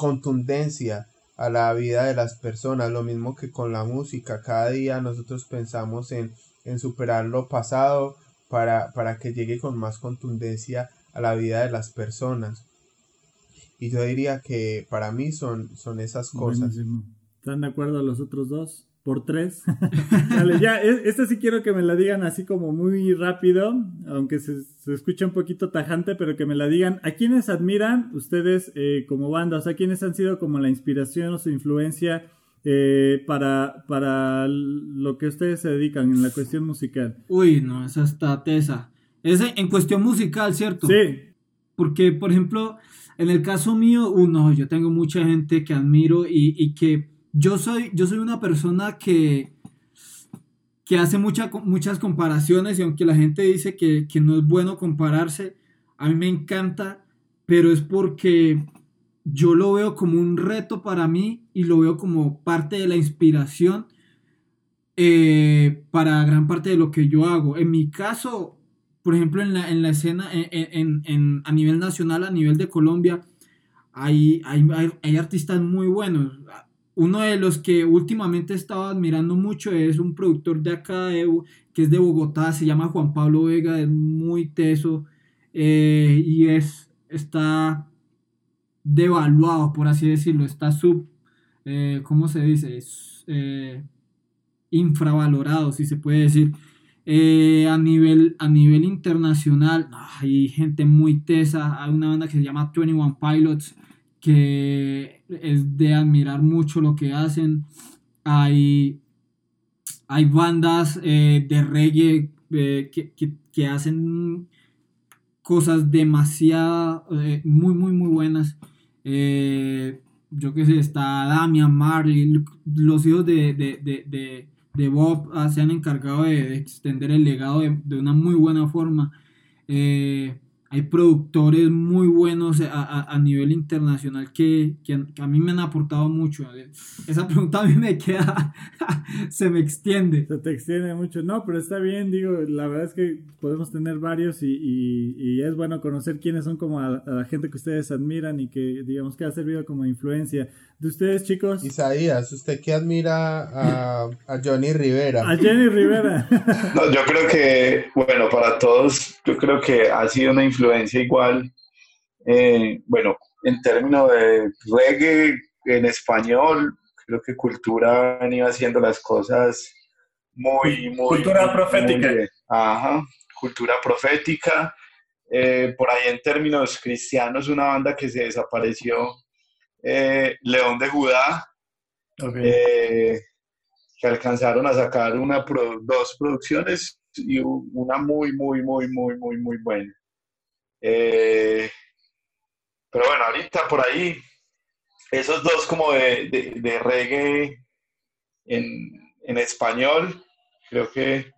contundencia a la vida de las personas. Lo mismo que con la música. Cada día nosotros pensamos en, en superar lo pasado para, para que llegue con más contundencia a la vida de las personas. Y yo diría que para mí son, son esas cosas. ¿Están de acuerdo los otros dos? Por tres. Dale, ya, e, esta sí quiero que me la digan así como muy rápido, aunque se, se escucha un poquito tajante, pero que me la digan. ¿A quiénes admiran ustedes eh, como banda? O sea, ¿quiénes han sido como la inspiración o su influencia eh, para, para lo que ustedes se dedican en la cuestión musical? Uy, no, esa está tesa. Es en cuestión musical, ¿cierto? Sí. Porque, por ejemplo, en el caso mío, uno, yo tengo mucha gente que admiro y, y que yo soy, yo soy una persona que, que hace mucha, muchas comparaciones y aunque la gente dice que, que no es bueno compararse, a mí me encanta, pero es porque yo lo veo como un reto para mí y lo veo como parte de la inspiración eh, para gran parte de lo que yo hago. En mi caso, por ejemplo, en la, en la escena, en, en, a nivel nacional, a nivel de Colombia, hay, hay, hay, artistas muy buenos. Uno de los que últimamente he estado admirando mucho es un productor de acá, que es de Bogotá, se llama Juan Pablo Vega, es muy teso eh, y es, está devaluado, por así decirlo, está sub, eh, ¿cómo se dice? Es, eh, infravalorado, si se puede decir. A, nivel, a nivel internacional, hay gente muy tesa. Hay una banda que se llama 21 Pilots, que es de admirar mucho lo que hacen. Hay, hay bandas de reggae que, que, que, hacen cosas demasiado, muy, muy, muy buenas. Eh, yo qué sé, está Damian, Marley, los hijos de, de, de, Bob ah, se han encargado de, extender el legado de, una muy buena forma. Eh, hay productores muy buenos a, nivel internacional que, a mí me han aportado mucho. Esa pregunta a mí me queda, se me extiende. Se te extiende mucho. No, pero está bien, digo, la verdad es que podemos tener varios y, es bueno conocer quiénes son como a, la gente que ustedes admiran y que digamos que ha servido como influencia. De ustedes, chicos. Isaías, ¿usted qué admira a, a Johnny Rivera? A Johnny Rivera. no, yo creo que, bueno, para todos, yo creo que ha sido una influencia igual, eh, bueno, en términos de reggae en español, creo que Cultura ha venido haciendo las cosas muy, muy... Cultura profética. ajá, cultura profética. Eh, por ahí en términos cristianos, una banda que se desapareció, eh, León de Judá, que alcanzaron a sacar una dos producciones y una muy, muy, muy, muy, muy, muy buena. Eh, pero bueno, ahorita por ahí, esos dos como de, de, reggae en, en, español, creo que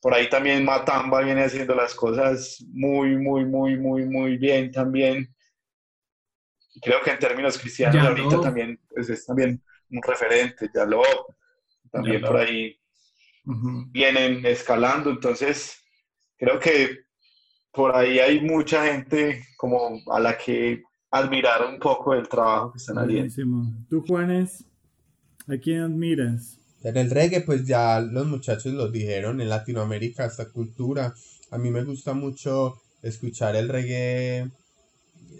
por ahí también Matamba viene haciendo las cosas muy, muy, muy, muy, muy bien también. Creo que en términos cristianos ahorita también pues, es también un referente, ya lo también por ahí vienen escalando, entonces creo que por ahí hay mucha gente como a la que admirar un poco el trabajo que están haciendo. ¿Tú, Juanes, a quién admiras? En el reggae, pues ya los muchachos lo dijeron, en Latinoamérica esta cultura. A mí me gusta mucho escuchar el reggae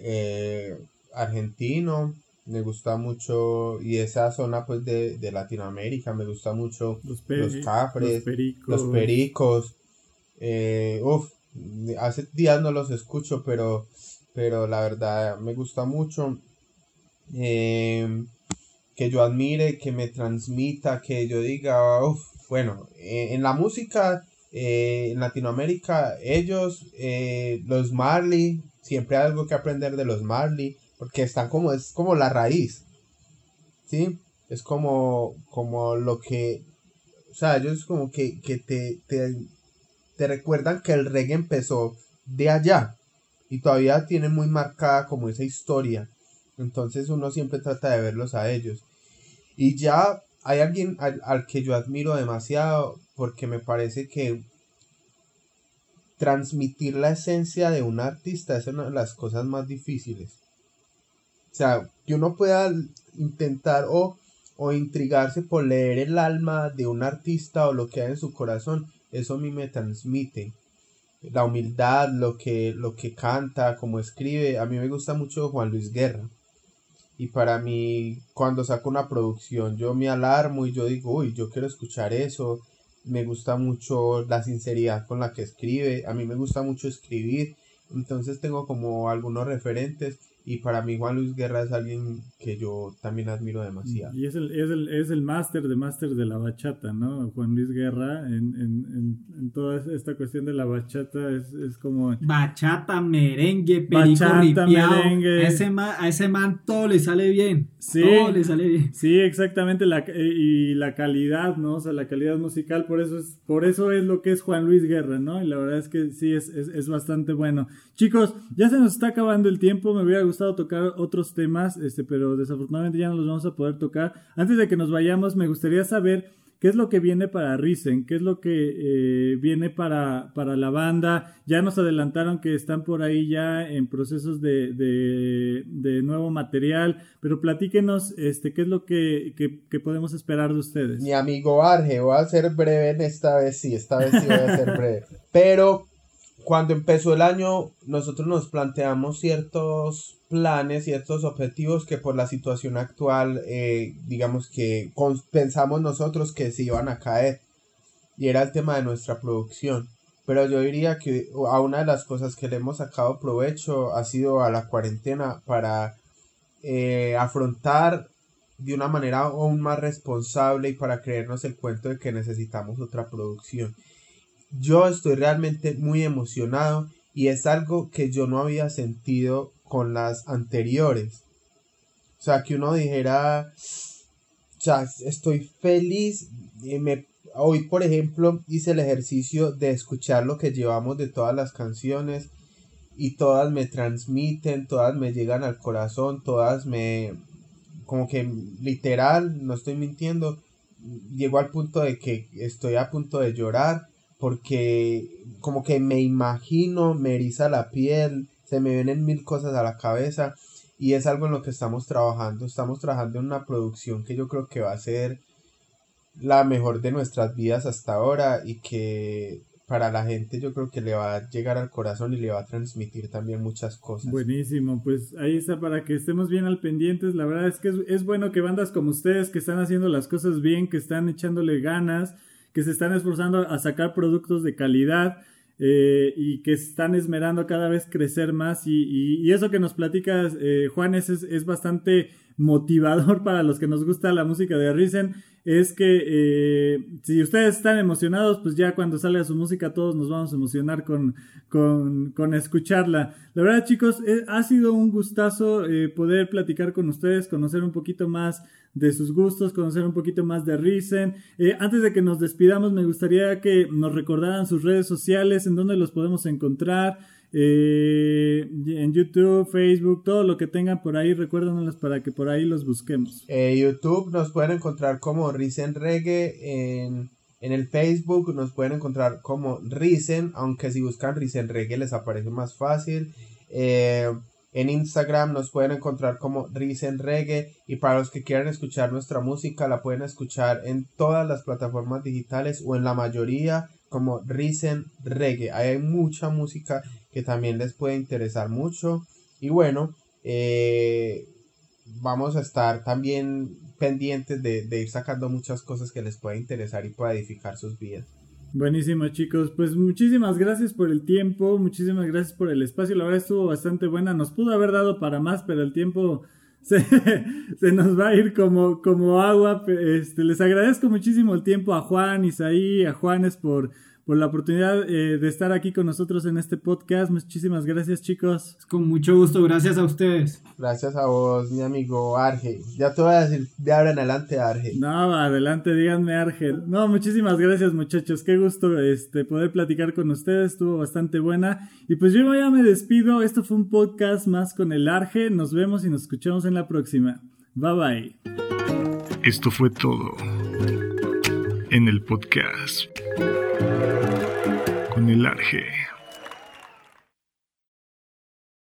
eh, argentino, me gusta mucho, y esa zona pues de, Latinoamérica, me gusta mucho los, cafres, los pericos, los pericos eh, uf, hace días no los escucho, pero, pero la verdad me gusta mucho. Em, que yo admire, que me transmita, que yo diga, bueno, en la música eh, en Latinoamérica, ellos, eh, los Marley, siempre hay algo que aprender de los Marley, porque están como, es como la raíz, ¿sí? Es como, como lo que, o sea, ellos como que, que te, te, te recuerdan que el reggae empezó de allá y todavía tiene muy marcada como esa historia. Entonces uno siempre trata de verlos a ellos. Y ya hay alguien al, que yo admiro demasiado porque me parece que transmitir la esencia de un artista es una de las cosas más difíciles. O sea, que uno pueda intentar o, o intrigarse por leer el alma de un artista o lo que hay en su corazón eso a mí me transmite la humildad, lo que, lo que canta, como escribe. A mí me gusta mucho Juan Luis Guerra. y para mí cuando saco una producción yo me alarmo y yo digo, uy, yo quiero escuchar eso, me gusta mucho la sinceridad con la que escribe, a mí me gusta mucho escribir, entonces tengo como algunos referentes y para mí Juan Luis Guerra es alguien que yo también admiro demasiado. Y es el, es el, es el máster de máster de la bachata, ¿no? Juan Luis Guerra, en, en, en, toda esta cuestión de la bachata, es, es como... Bachata, merengue, perico bachata, merengue. A ese, man, a ese man todo le sale bien. Sí, todo le sale bien. Sí, exactamente, la, y la calidad, ¿no? O sea, la calidad musical, por eso es, por eso es lo que es Juan Luis Guerra, ¿no? Y la verdad es que sí, es, es, es bastante bueno. Chicos, ya se nos está acabando el tiempo, me hubiera gustado tocar otros temas, este, pero desafortunadamente ya no los vamos a poder tocar. Antes de que nos vayamos, me gustaría saber qué es lo que viene para Risen, qué es lo que eh, viene para, para la banda. Ya nos adelantaron que están por ahí ya en procesos de, de, nuevo material, pero platíquenos este, qué es lo que, que, podemos esperar de ustedes. Mi amigo Arge, voy a ser breve en esta vez, sí, esta vez sí voy a ser breve. Pero cuando empezó el año, nosotros nos planteamos ciertos planes, ciertos objetivos que por la situación actual, eh, digamos que pensamos nosotros que se iban a caer. Y era el tema de nuestra producción. Pero yo diría que a una de las cosas que le hemos sacado provecho ha sido a la cuarentena para eh, afrontar de una manera aún más responsable y para creernos el cuento de que necesitamos otra producción yo estoy realmente muy emocionado y es algo que yo no había sentido con las anteriores. O sea, que uno dijera, o sea, estoy feliz. Me, hoy, por ejemplo, hice el ejercicio de escuchar lo que llevamos de todas las canciones y todas me transmiten, todas me llegan al corazón, todas me, como que literal, no estoy mintiendo, llego al punto de que estoy a punto de llorar porque como que me imagino, me eriza la piel, se me vienen mil cosas a la cabeza y es algo en lo que estamos trabajando. Estamos trabajando en una producción que yo creo que va a ser la mejor de nuestras vidas hasta ahora y que para la gente yo creo que le va a llegar al corazón y le va a transmitir también muchas cosas. Buenísimo, pues ahí está para que estemos bien al pendientes. La verdad es que es, es bueno que bandas como ustedes que están haciendo las cosas bien, que están echándole ganas, que se están esforzando a sacar productos de calidad eh, y que están esmerando cada vez crecer más. Y, eso que nos platicas, eh, Juan, es, es, bastante motivador para los que nos gusta la música de Risen. Es que eh, si ustedes están emocionados, pues ya cuando salga su música todos nos vamos a emocionar con, con, escucharla. La verdad, chicos, ha sido un gustazo poder platicar con ustedes, conocer un poquito más de sus gustos, conocer un poquito más de Risen. Eh, antes de que nos despidamos, me gustaría que nos recordaran sus redes sociales, en donde los podemos encontrar. Eh, en YouTube, Facebook, todo lo que tengan por ahí, recuérdanos para que por ahí los busquemos. Eh, YouTube nos pueden encontrar como Risen Reggae en, en el Facebook nos pueden encontrar como Risen, aunque si buscan Risen Reggae les aparece más fácil. Eh, en Instagram nos pueden encontrar como Risen Reggae y para los que quieran escuchar nuestra música la pueden escuchar en todas las plataformas digitales o en la mayoría como Risen Reggae. hay mucha música que también les puede interesar mucho y bueno, eh, vamos a estar también pendientes de, de ir sacando muchas cosas que les pueda interesar y pueda edificar sus vidas. Buenísimo chicos, pues muchísimas gracias por el tiempo, muchísimas gracias por el espacio, la verdad estuvo bastante buena, nos pudo haber dado para más, pero el tiempo se, se nos va a ir como, como agua, este, les agradezco muchísimo el tiempo a Juan, Isaí, a Juanes por por la oportunidad eh, de estar aquí con nosotros en este podcast. Muchísimas gracias, chicos. Con mucho gusto, gracias a ustedes. Gracias a vos, mi amigo Arge. Ya te voy a decir de ahora en adelante, Arge. No, adelante, díganme, Arge. No, muchísimas gracias, muchachos. Qué gusto este, poder platicar con ustedes. Estuvo bastante buena. Y pues yo ya me despido. Esto fue un podcast más con el Arge. Nos vemos y nos escuchamos en la próxima. Bye bye. Esto fue todo en el podcast con el Arge.